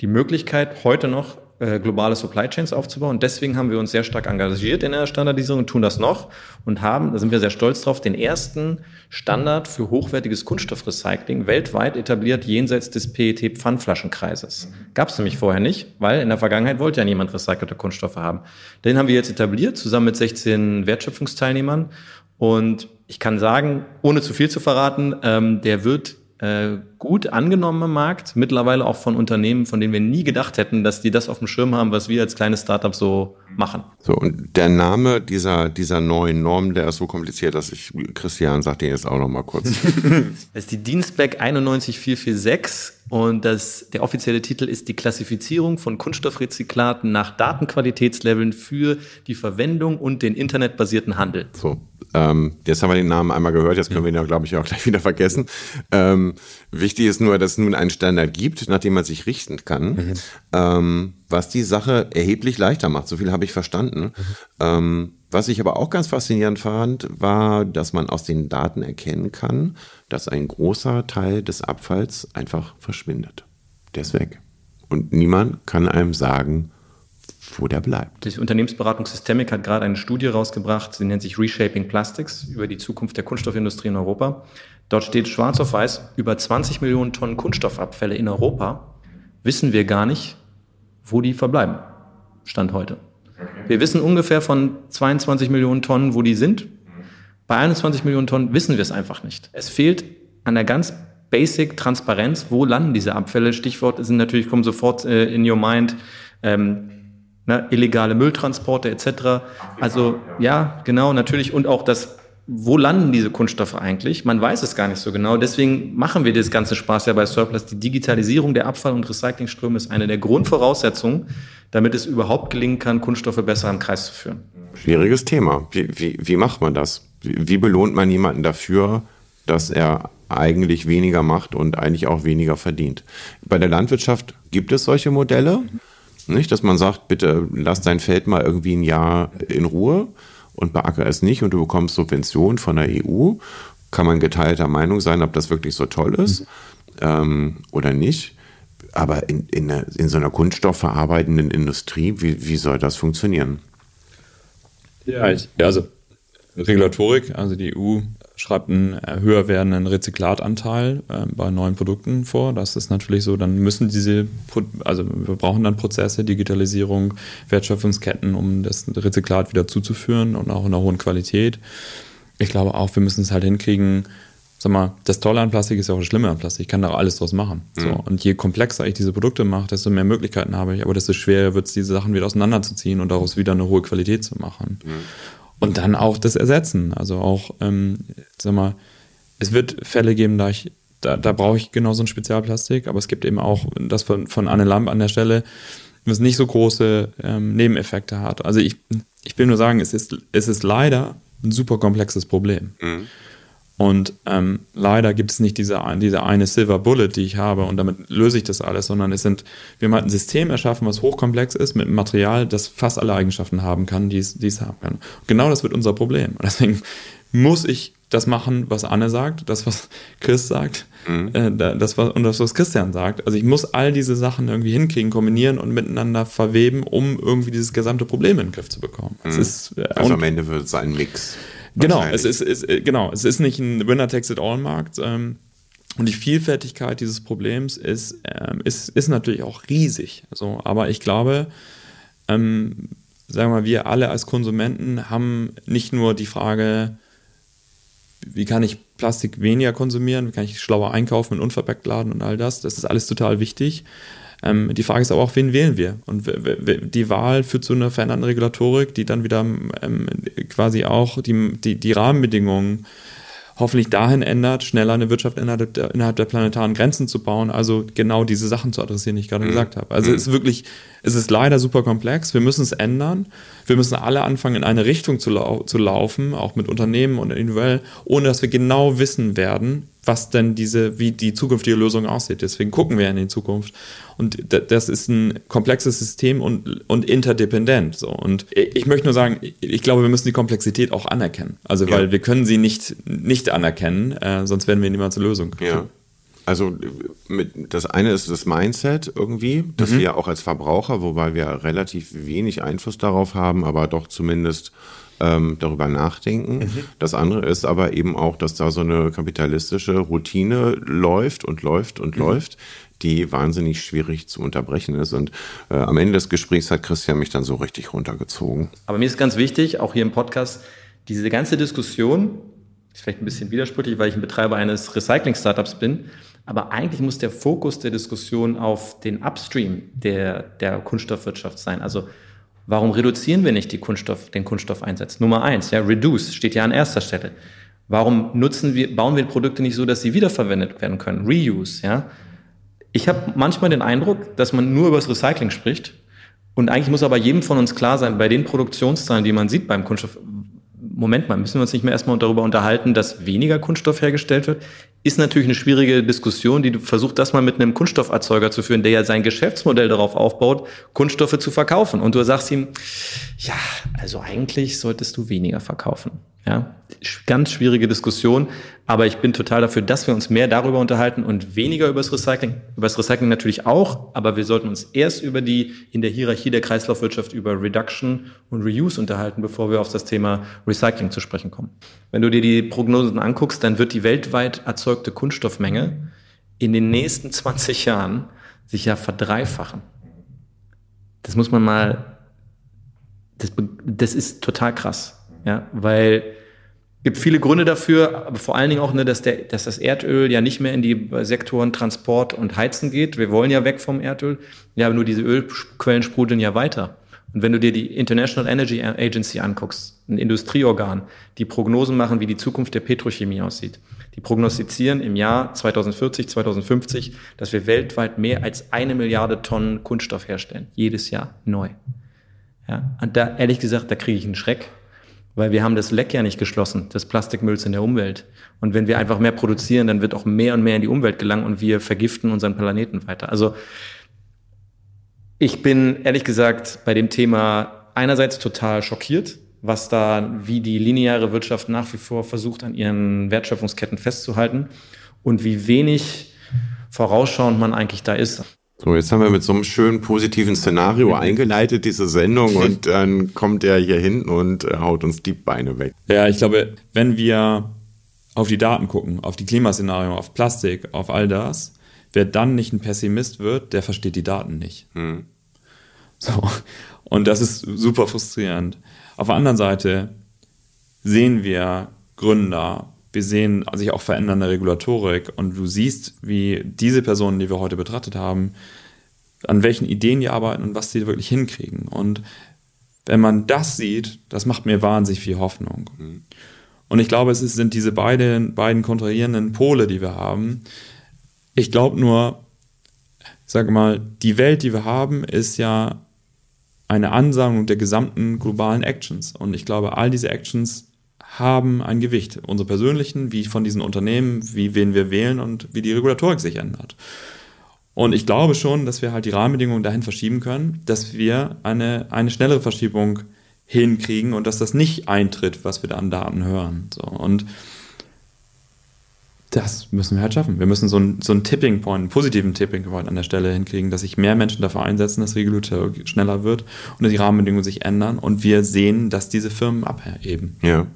die Möglichkeit, heute noch äh, globale Supply Chains aufzubauen. Deswegen haben wir uns sehr stark engagiert in der Standardisierung und tun das noch und haben, da sind wir sehr stolz drauf, den ersten Standard für hochwertiges Kunststoffrecycling weltweit etabliert jenseits des PET-Pfandflaschenkreises. Gab es nämlich vorher nicht, weil in der Vergangenheit wollte ja niemand recycelte Kunststoffe haben. Den haben wir jetzt etabliert, zusammen mit 16 Wertschöpfungsteilnehmern. Und ich kann sagen, ohne zu viel zu verraten, ähm, der wird äh, gut angenommen im Markt, mittlerweile auch von Unternehmen, von denen wir nie gedacht hätten, dass die das auf dem Schirm haben, was wir als kleines Startup so machen. So, und der Name dieser, dieser neuen Norm, der ist so kompliziert, dass ich, Christian sagt den jetzt auch noch mal kurz. das ist die Dienstback 91446 und das, der offizielle Titel ist die Klassifizierung von Kunststoffrezyklaten nach Datenqualitätsleveln für die Verwendung und den internetbasierten Handel. So, ähm, jetzt haben wir den Namen einmal gehört, jetzt können wir ihn ja, glaube ich, auch gleich wieder vergessen. Ähm, wichtig ist nur, dass es nun einen Standard gibt, nach dem man sich richten kann, mhm. ähm, was die Sache erheblich leichter macht. So viel habe ich verstanden. Mhm. Was ich aber auch ganz faszinierend fand, war, dass man aus den Daten erkennen kann, dass ein großer Teil des Abfalls einfach verschwindet. Der ist weg. Und niemand kann einem sagen, wo der bleibt. Die Unternehmensberatung Systemic hat gerade eine Studie rausgebracht, sie nennt sich Reshaping Plastics über die Zukunft der Kunststoffindustrie in Europa. Dort steht schwarz auf weiß, über 20 Millionen Tonnen Kunststoffabfälle in Europa wissen wir gar nicht, wo die verbleiben. Stand heute. Wir wissen ungefähr von 22 Millionen Tonnen, wo die sind. Bei 21 Millionen Tonnen wissen wir es einfach nicht. Es fehlt an der ganz Basic Transparenz, wo landen diese Abfälle. Stichwort sind natürlich, kommen sofort äh, in your mind, ähm, ne, illegale Mülltransporte etc. Also ja, genau, natürlich und auch das, wo landen diese Kunststoffe eigentlich? Man weiß es gar nicht so genau. Deswegen machen wir das ganze Spaß ja bei Surplus. Die Digitalisierung der Abfall- und Recyclingströme ist eine der Grundvoraussetzungen, damit es überhaupt gelingen kann, Kunststoffe besser im Kreis zu führen. Schwieriges Thema. Wie, wie, wie macht man das? Wie, wie belohnt man jemanden dafür, dass er eigentlich weniger macht und eigentlich auch weniger verdient? Bei der Landwirtschaft gibt es solche Modelle. Nicht, dass man sagt, bitte lass dein Feld mal irgendwie ein Jahr in Ruhe und beacker es nicht und du bekommst Subventionen von der EU. Kann man geteilter Meinung sein, ob das wirklich so toll ist mhm. ähm, oder nicht. Aber in, in, in, so einer kunststoffverarbeitenden Industrie, wie, wie soll das funktionieren? Ja, ich, also Regulatorik, also die EU schreibt einen äh, höher werdenden Rezyklatanteil äh, bei neuen Produkten vor. Das ist natürlich so, dann müssen diese, also wir brauchen dann Prozesse, Digitalisierung, Wertschöpfungsketten, um das Rezyklat wieder zuzuführen und auch in einer hohen Qualität. Ich glaube auch, wir müssen es halt hinkriegen, sag mal, das Tolle an Plastik ist ja auch das Schlimme an Plastik. Ich kann da auch alles draus machen. Mhm. So. Und je komplexer ich diese Produkte mache, desto mehr Möglichkeiten habe ich, aber desto schwerer wird es, diese Sachen wieder auseinanderzuziehen und daraus wieder eine hohe Qualität zu machen. Mhm. Und dann auch das Ersetzen. Also auch, ähm, sag mal, es wird Fälle geben, da ich, da, da brauche ich genau so ein Spezialplastik, aber es gibt eben auch das von, von Anne Lamp an der Stelle, was nicht so große ähm, Nebeneffekte hat. Also ich, ich will nur sagen, es ist, es ist leider ein super komplexes Problem. Mhm. Und ähm, leider gibt es nicht diese, diese eine Silver Bullet, die ich habe und damit löse ich das alles, sondern es sind, wir haben halt ein System erschaffen, was hochkomplex ist mit einem Material, das fast alle Eigenschaften haben kann, die es, die es haben kann. Und genau das wird unser Problem. Und deswegen muss ich das machen, was Anne sagt, das, was Chris sagt, mhm. äh, das, was, und das, was Christian sagt. Also ich muss all diese Sachen irgendwie hinkriegen, kombinieren und miteinander verweben, um irgendwie dieses gesamte Problem in den Griff zu bekommen. Mhm. Ist, äh, also am Ende wird es ein Mix. Genau, es ist, ist, äh, genau, es ist nicht ein Winner-Takes-it-all-Markt. Ähm, und die Vielfältigkeit dieses Problems ist, ähm, ist, ist natürlich auch riesig. So, aber ich glaube, ähm, sagen wir wir alle als Konsumenten haben nicht nur die Frage, wie kann ich Plastik weniger konsumieren, wie kann ich schlauer einkaufen und unverpackt laden und all das. Das ist alles total wichtig. Ähm, die Frage ist aber auch, wen wählen wir? Und die Wahl führt zu einer veränderten Regulatorik, die dann wieder ähm, quasi auch die, die, die Rahmenbedingungen hoffentlich dahin ändert, schneller eine Wirtschaft innerhalb der, innerhalb der planetaren Grenzen zu bauen, also genau diese Sachen zu adressieren, die ich gerade mhm. gesagt habe. Also mhm. es ist wirklich, es ist leider super komplex, wir müssen es ändern, wir müssen alle anfangen, in eine Richtung zu, lau zu laufen, auch mit Unternehmen und individuell, ohne dass wir genau wissen werden, was denn diese, wie die zukünftige Lösung aussieht. Deswegen gucken wir in die Zukunft. Und das ist ein komplexes System und, und interdependent. So. Und ich möchte nur sagen, ich glaube, wir müssen die Komplexität auch anerkennen. Also, weil ja. wir können sie nicht, nicht anerkennen, äh, sonst werden wir niemals zur Lösung. Ja. Also mit, das eine ist das Mindset irgendwie, dass mhm. wir auch als Verbraucher, wobei wir relativ wenig Einfluss darauf haben, aber doch zumindest ähm, darüber nachdenken. Mhm. Das andere ist aber eben auch, dass da so eine kapitalistische Routine läuft und läuft und mhm. läuft, die wahnsinnig schwierig zu unterbrechen ist. Und äh, am Ende des Gesprächs hat Christian mich dann so richtig runtergezogen. Aber mir ist ganz wichtig, auch hier im Podcast, diese ganze Diskussion, ist vielleicht ein bisschen widersprüchlich, weil ich ein Betreiber eines Recycling-Startups bin, aber eigentlich muss der Fokus der Diskussion auf den Upstream der, der Kunststoffwirtschaft sein. Also Warum reduzieren wir nicht Kunststoff, den Kunststoffeinsatz? Nummer eins, ja, reduce steht ja an erster Stelle. Warum nutzen wir, bauen wir Produkte nicht so, dass sie wiederverwendet werden können? Reuse, ja. Ich habe manchmal den Eindruck, dass man nur über das Recycling spricht. Und eigentlich muss aber jedem von uns klar sein, bei den Produktionszahlen, die man sieht beim Kunststoff, Moment mal, müssen wir uns nicht mehr erstmal darüber unterhalten, dass weniger Kunststoff hergestellt wird? Ist natürlich eine schwierige Diskussion, die versucht, das mal mit einem Kunststofferzeuger zu führen, der ja sein Geschäftsmodell darauf aufbaut, Kunststoffe zu verkaufen. Und du sagst ihm, ja, also eigentlich solltest du weniger verkaufen. Ja, ganz schwierige Diskussion, aber ich bin total dafür, dass wir uns mehr darüber unterhalten und weniger über das Recycling. Über das Recycling natürlich auch, aber wir sollten uns erst über die in der Hierarchie der Kreislaufwirtschaft über Reduction und Reuse unterhalten, bevor wir auf das Thema Recycling zu sprechen kommen. Wenn du dir die Prognosen anguckst, dann wird die weltweit erzeugte Kunststoffmenge in den nächsten 20 Jahren sich ja verdreifachen. Das muss man mal, das, das ist total krass. Ja, weil gibt viele Gründe dafür, aber vor allen Dingen auch, ne, dass, der, dass das Erdöl ja nicht mehr in die Sektoren Transport und Heizen geht. Wir wollen ja weg vom Erdöl. Ja, aber nur diese Ölquellen sprudeln ja weiter. Und wenn du dir die International Energy Agency anguckst, ein Industrieorgan, die Prognosen machen, wie die Zukunft der Petrochemie aussieht, die prognostizieren im Jahr 2040, 2050, dass wir weltweit mehr als eine Milliarde Tonnen Kunststoff herstellen. Jedes Jahr neu. Ja, und da, ehrlich gesagt, da kriege ich einen Schreck, weil wir haben das Leck ja nicht geschlossen, des Plastikmülls in der Umwelt. Und wenn wir einfach mehr produzieren, dann wird auch mehr und mehr in die Umwelt gelangen und wir vergiften unseren Planeten weiter. Also ich bin ehrlich gesagt bei dem Thema einerseits total schockiert, was da, wie die lineare Wirtschaft nach wie vor versucht, an ihren Wertschöpfungsketten festzuhalten und wie wenig vorausschauend man eigentlich da ist. So, jetzt haben wir mit so einem schönen positiven Szenario eingeleitet, diese Sendung, und dann kommt er hier hinten und äh, haut uns die Beine weg. Ja, ich glaube, wenn wir auf die Daten gucken, auf die Klimaszenario, auf Plastik, auf all das, wer dann nicht ein Pessimist wird, der versteht die Daten nicht. Hm. So. Und das ist super frustrierend. Auf der anderen Seite sehen wir Gründer, wir sehen sich auch verändernde Regulatorik und du siehst, wie diese Personen, die wir heute betrachtet haben, an welchen Ideen die arbeiten und was sie wirklich hinkriegen. Und wenn man das sieht, das macht mir wahnsinnig viel Hoffnung. Mhm. Und ich glaube, es sind diese beiden, beiden kontrahierenden Pole, die wir haben. Ich glaube nur, sag mal, die Welt, die wir haben, ist ja eine Ansammlung der gesamten globalen Actions. Und ich glaube, all diese Actions haben ein Gewicht. Unsere persönlichen, wie von diesen Unternehmen, wie wen wir wählen und wie die Regulatorik sich ändert. Und ich glaube schon, dass wir halt die Rahmenbedingungen dahin verschieben können, dass wir eine, eine schnellere Verschiebung hinkriegen und dass das nicht eintritt, was wir da an Daten hören. So. Und das müssen wir halt schaffen. Wir müssen so einen so Tipping Point, einen positiven Tipping Point an der Stelle hinkriegen, dass sich mehr Menschen dafür einsetzen, dass Regulatorik schneller wird und dass die Rahmenbedingungen sich ändern und wir sehen, dass diese Firmen abheben. Ja.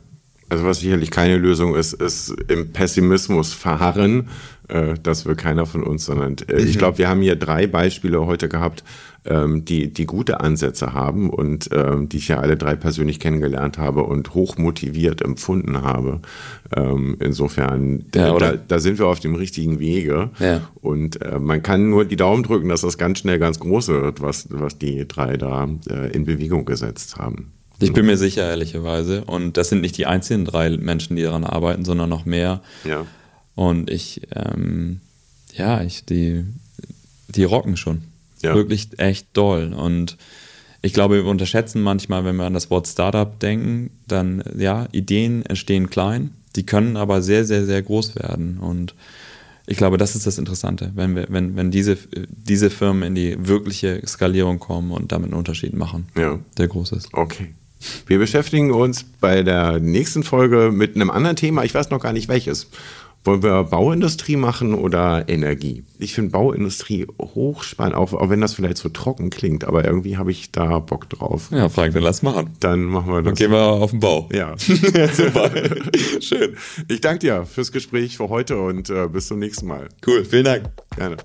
Also was sicherlich keine Lösung ist, ist im Pessimismus verharren. Äh, das will keiner von uns, sondern äh, ich glaube, wir haben hier drei Beispiele heute gehabt, ähm, die, die gute Ansätze haben und ähm, die ich ja alle drei persönlich kennengelernt habe und hoch motiviert empfunden habe. Ähm, insofern, Ja, da, da sind wir auf dem richtigen Wege. Ja. Und äh, man kann nur die Daumen drücken, dass das ganz schnell ganz groß wird, was, was die drei da äh, in Bewegung gesetzt haben. Ich bin mir sicher, ehrlicherweise. Und das sind nicht die einzigen drei Menschen, die daran arbeiten, sondern noch mehr. Ja. Und ich, ähm, ja, ich, die, die rocken schon. Ja. Wirklich echt doll. Und ich glaube, wir unterschätzen manchmal, wenn wir an das Wort Startup denken, dann, ja, Ideen entstehen klein, die können aber sehr, sehr, sehr groß werden. Und ich glaube, das ist das Interessante, wenn wir, wenn, wenn diese, diese Firmen in die wirkliche Skalierung kommen und damit einen Unterschied machen, Ja. der groß ist. Okay. Wir beschäftigen uns bei der nächsten Folge mit einem anderen Thema. Ich weiß noch gar nicht welches. Wollen wir Bauindustrie machen oder Energie? Ich finde Bauindustrie hochspannend, auch, auch wenn das vielleicht so trocken klingt, aber irgendwie habe ich da Bock drauf. Ja, Frank, dann lass machen. Dann machen wir das. Dann gehen wir auf den Bau. Ja. Super. Schön. Ich danke dir fürs Gespräch für heute und äh, bis zum nächsten Mal. Cool, vielen Dank. Gerne.